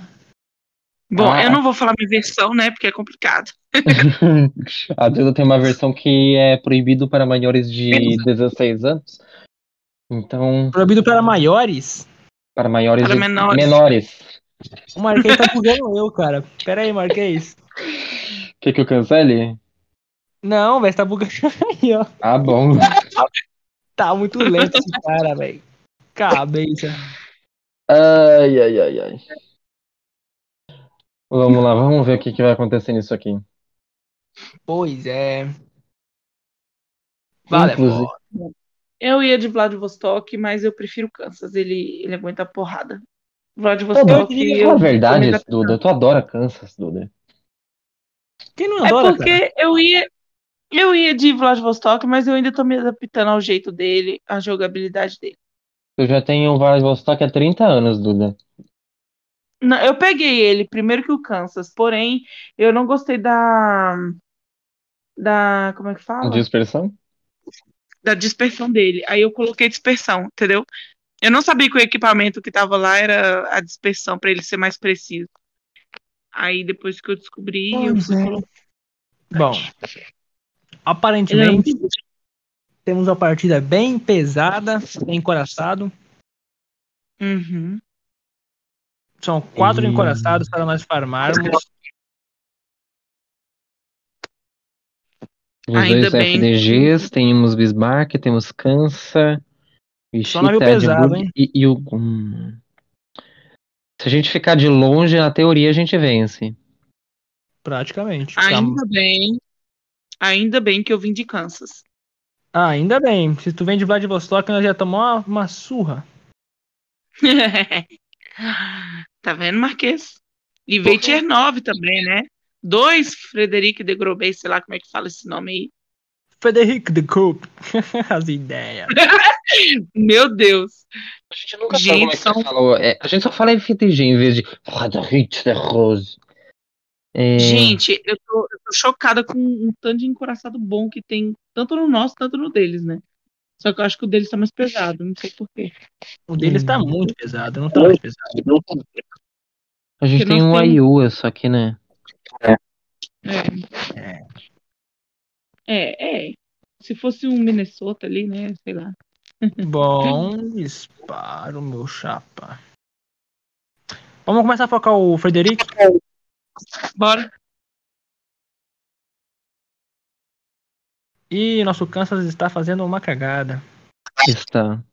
Bom, Ah. eu não vou falar minha versão, né? Porque é complicado. *laughs* A Duda tem uma versão que é proibido para maiores de 16 anos. Então, Proibido para maiores? para maiores Para de menores. menores. O Marquês tá bugando eu, cara. Pera aí, Marquês. *laughs* Quer que eu cancele? Não, velho, você tá bugando *laughs* aí, ó. Ah, bom. *laughs* Tá muito lento esse cara, velho. Cabeça. Ai, ai, ai, ai. Vamos lá, vamos ver o que, que vai acontecer nisso aqui. Pois é. Vale, Inclusive- pô. Eu ia de Vladivostok, mas eu prefiro Kansas. Ele, ele aguenta a porrada. Vladivostok. diria- eu- verdade, eu- Duda. Tu adora Kansas, Duda. Quem não É adora, cara? porque eu ia. Eu ia de Vladivostok, mas eu ainda tô me adaptando ao jeito dele, à jogabilidade dele. Eu já tenho o Vladivostok há 30 anos, Duda. Não, eu peguei ele primeiro que o Kansas, porém, eu não gostei da. Da. Como é que fala? Dispersão? Da dispersão dele. Aí eu coloquei dispersão, entendeu? Eu não sabia que o equipamento que tava lá era a dispersão, pra ele ser mais preciso. Aí depois que eu descobri, eu Pois fui é. colocar. Bom, aparentemente muito- temos uma partida bem pesada, bem encoraçado. Uhum. São quatro E- encoraçados para nós farmarmos. Os Ainda dois bem. FDGs, temos Bismarck, temos Kansa, Só navio Ishita, pesado, hein? e, e o. hum. Se a gente ficar de longe, na teoria a gente vence. Praticamente. Ainda bem. Ainda bem que eu vim de Kansas. Ah, ainda bem. Se tu vem de Vladivostok, nós já tomamos uma, uma surra. *laughs* tá vendo, Marquês? E veio Tier 9 também, né? Dois Frederic de Grobet, sei lá como é que fala esse nome aí. Frederic de Coupe. *laughs* As ideias. *laughs* Meu Deus. A gente nunca Gente, sabe como é que são- falou. É, a gente só fala FTG em vez de Frederic de Rose. É, Gente, eu tô, eu tô chocada com um tanto de encoraçado bom que tem, tanto no nosso, tanto no deles, né? Só que eu acho que o deles tá mais pesado, não sei porquê. O deles tá Hum. muito pesado, não tá mais pesado. a gente porque tem um temos- Ayua, só que, né? É. É, é. Se fosse um Minnesota ali, né? Sei lá. Bom disparo, meu chapa. Vamos começar a focar o Frederic? Bora. E nosso Kansas está fazendo uma cagada. Está.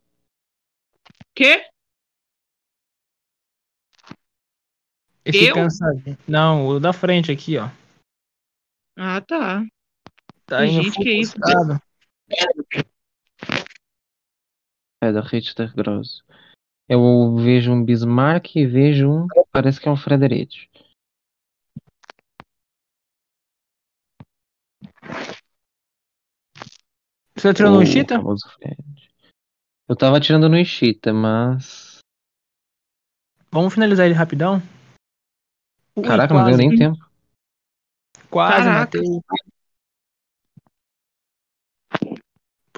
Quê? Esse Eu? Kansas. Não, o da frente aqui, ó. Ah, tá. Tá indo Gente, que isso? postado. Frederic de Rose. Eu vejo um Bismarck e vejo um. Parece que é um Frederic. Você tá tirando um O Ishita? Eu tava atirando no Ishita, mas. Vamos finalizar ele rapidão? Ui, Caraca, não quase, deu nem tempo. Quase Caraca. matei.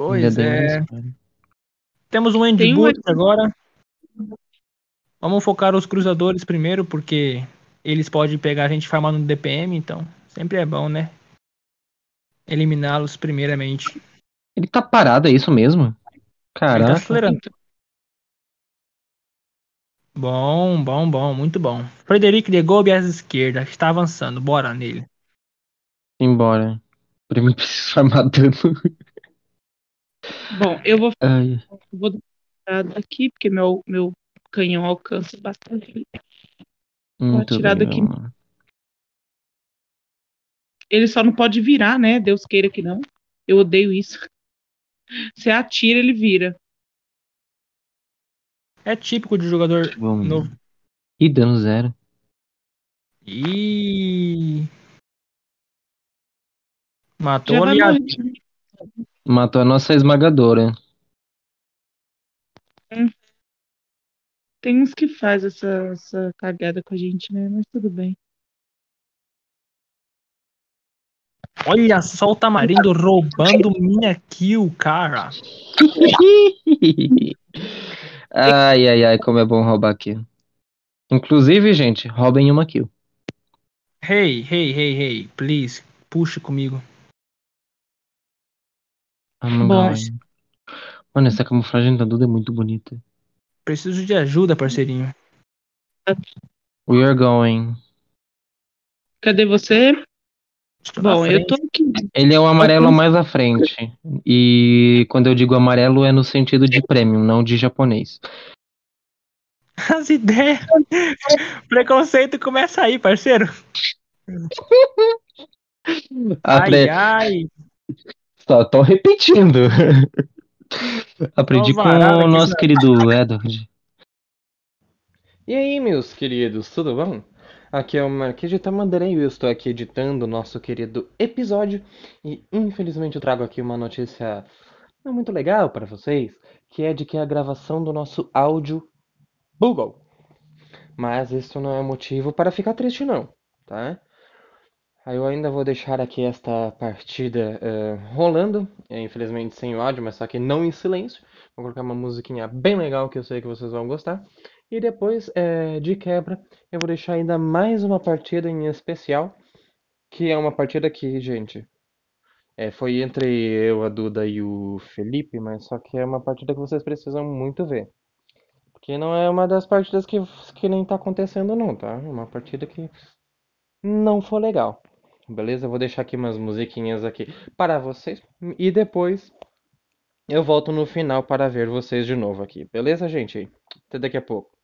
Pois bem é. Temos um Tem um agora. Vamos focar os cruzadores primeiro, porque eles podem pegar a gente farmando no DPM, então sempre é bom, né? Eliminá-los primeiramente. Ele tá parado, é isso mesmo? Ele tá Caraca. acelerando. Bom, bom, bom, muito bom. Frederico de Gobi à esquerda, está avançando, bora nele. Embora. Primeiro preciso farmar dano. Bom, eu vou, Ai. vou dar uma aqui, porque meu, meu canhão alcança bastante. Muito tirar bem, daqui. meu mano. Ele só não pode virar, né? Deus queira que não. Eu odeio isso. Você atira, ele vira. É típico de jogador Vamos. novo. Ih, dano zero. E matou ali a... Matou a nossa esmagadora. Tem uns que faz essa, essa cagada com a gente, né? Mas tudo bem. Olha só o Tamarindo roubando minha kill, cara. *laughs* ai, ai, ai, como é bom roubar kill. Inclusive, gente, roubem uma kill. Hey, hey, hey, hey, please, puxa comigo. Bom. going. Mano, essa camuflagem da Duda é muito bonita. Preciso de ajuda, parceirinho. We are going. Cadê você? Estou na Bom, eu tô aqui. Ele é o amarelo mais à frente. E quando eu digo amarelo é no sentido de premium, não de japonês. As ideias. *laughs* Preconceito começa aí, parceiro. *laughs* A Ai, pre- ai. Tô repetindo. *laughs* Aprendi com o nosso querido Edward. E aí, meus queridos, tudo bom? Aqui é o Marquês de Tamandaré e eu estou aqui editando o nosso querido episódio. E infelizmente eu trago aqui uma notícia não muito legal para vocês, que é de que a gravação do nosso áudio bugou. Mas isso não é motivo para ficar triste não, tá? Eu ainda vou deixar aqui esta partida eh, rolando, eh, infelizmente sem o áudio, mas só que não em silêncio. Vou colocar uma musiquinha bem legal que eu sei que vocês vão gostar. E depois, eh, de quebra, eu vou deixar ainda mais uma partida em especial, que é uma partida que, gente, eh, foi entre eu, a Duda e o Felipe, mas só que é uma partida que vocês precisam muito ver. Porque não é uma das partidas que, que nem tá acontecendo não, tá? É uma partida que não foi legal. Beleza? Eu vou deixar aqui umas musiquinhas aqui para vocês. E depois eu volto no final para ver vocês de novo aqui. Beleza, gente? Até daqui a pouco.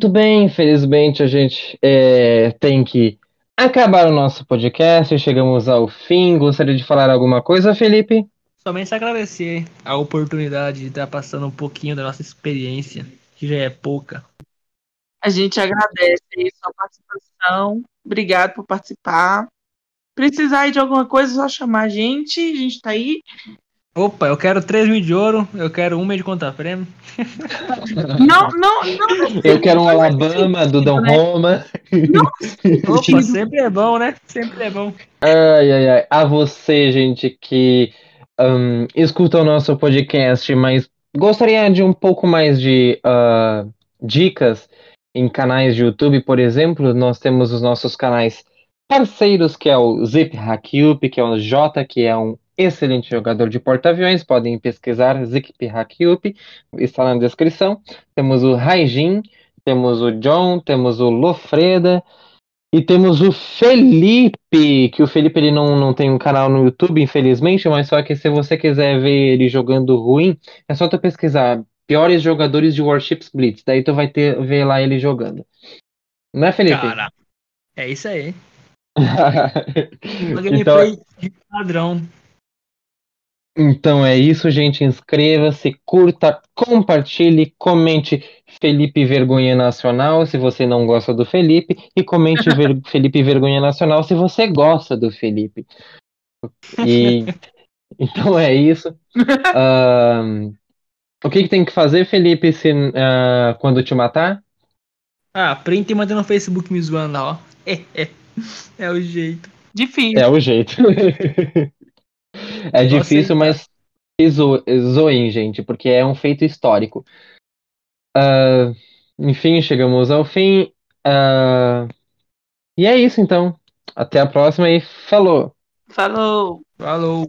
Muito bem, infelizmente a gente é, tem que acabar o nosso podcast. Chegamos ao fim. Gostaria de falar alguma coisa, Felipe? Somente agradecer a oportunidade de estar passando um pouquinho da nossa experiência, que já é pouca. A gente agradece aí sua participação. Obrigado por participar. Precisar aí de alguma coisa, é só chamar a gente. A gente tá aí. Opa, eu quero 3 mil de ouro, eu quero um mês de conta prêmio. *laughs* Não, não, não. Eu quero um Alabama do Dom Roma. Opa, sempre é bom, né? Sempre é bom. Ai, ai, ai. A você, gente, que um, escuta o nosso podcast, mas gostaria de um pouco mais de uh, dicas em canais de YouTube, por exemplo. Nós temos os nossos canais parceiros, que é o Zip Hakup, que é o J, que é um excelente jogador de porta-aviões, podem pesquisar Zip Hakup, está na descrição. Temos o Raijin, temos o John, temos o Lofreda, e temos o Felipe, que o Felipe ele não, não tem um canal no YouTube, infelizmente, mas só que se você quiser ver ele jogando ruim, é só tu pesquisar piores jogadores de Warships Blitz, daí tu vai ter ver lá ele jogando. Não é, Felipe? Cara, é isso aí. *laughs* Uma então, gameplay de padrão. Então é isso, gente. Inscreva-se, curta, compartilhe, comente Felipe Vergonha Nacional se você não gosta do Felipe e comente *laughs* Ver- Felipe Vergonha Nacional se você gosta do Felipe. E *laughs* então é isso. Ahn, o que que tem que fazer, Felipe, se, ah, quando te matar? Ah, print e manda no Facebook me zoando lá, ó. *laughs* É, é. É o jeito. Difícil. É o jeito. É difícil, mas se zo- zoem, gente, porque é um feito histórico. Ah, enfim, chegamos ao fim. Ah, e é isso, então. Até a próxima e falou! Falou. Falou.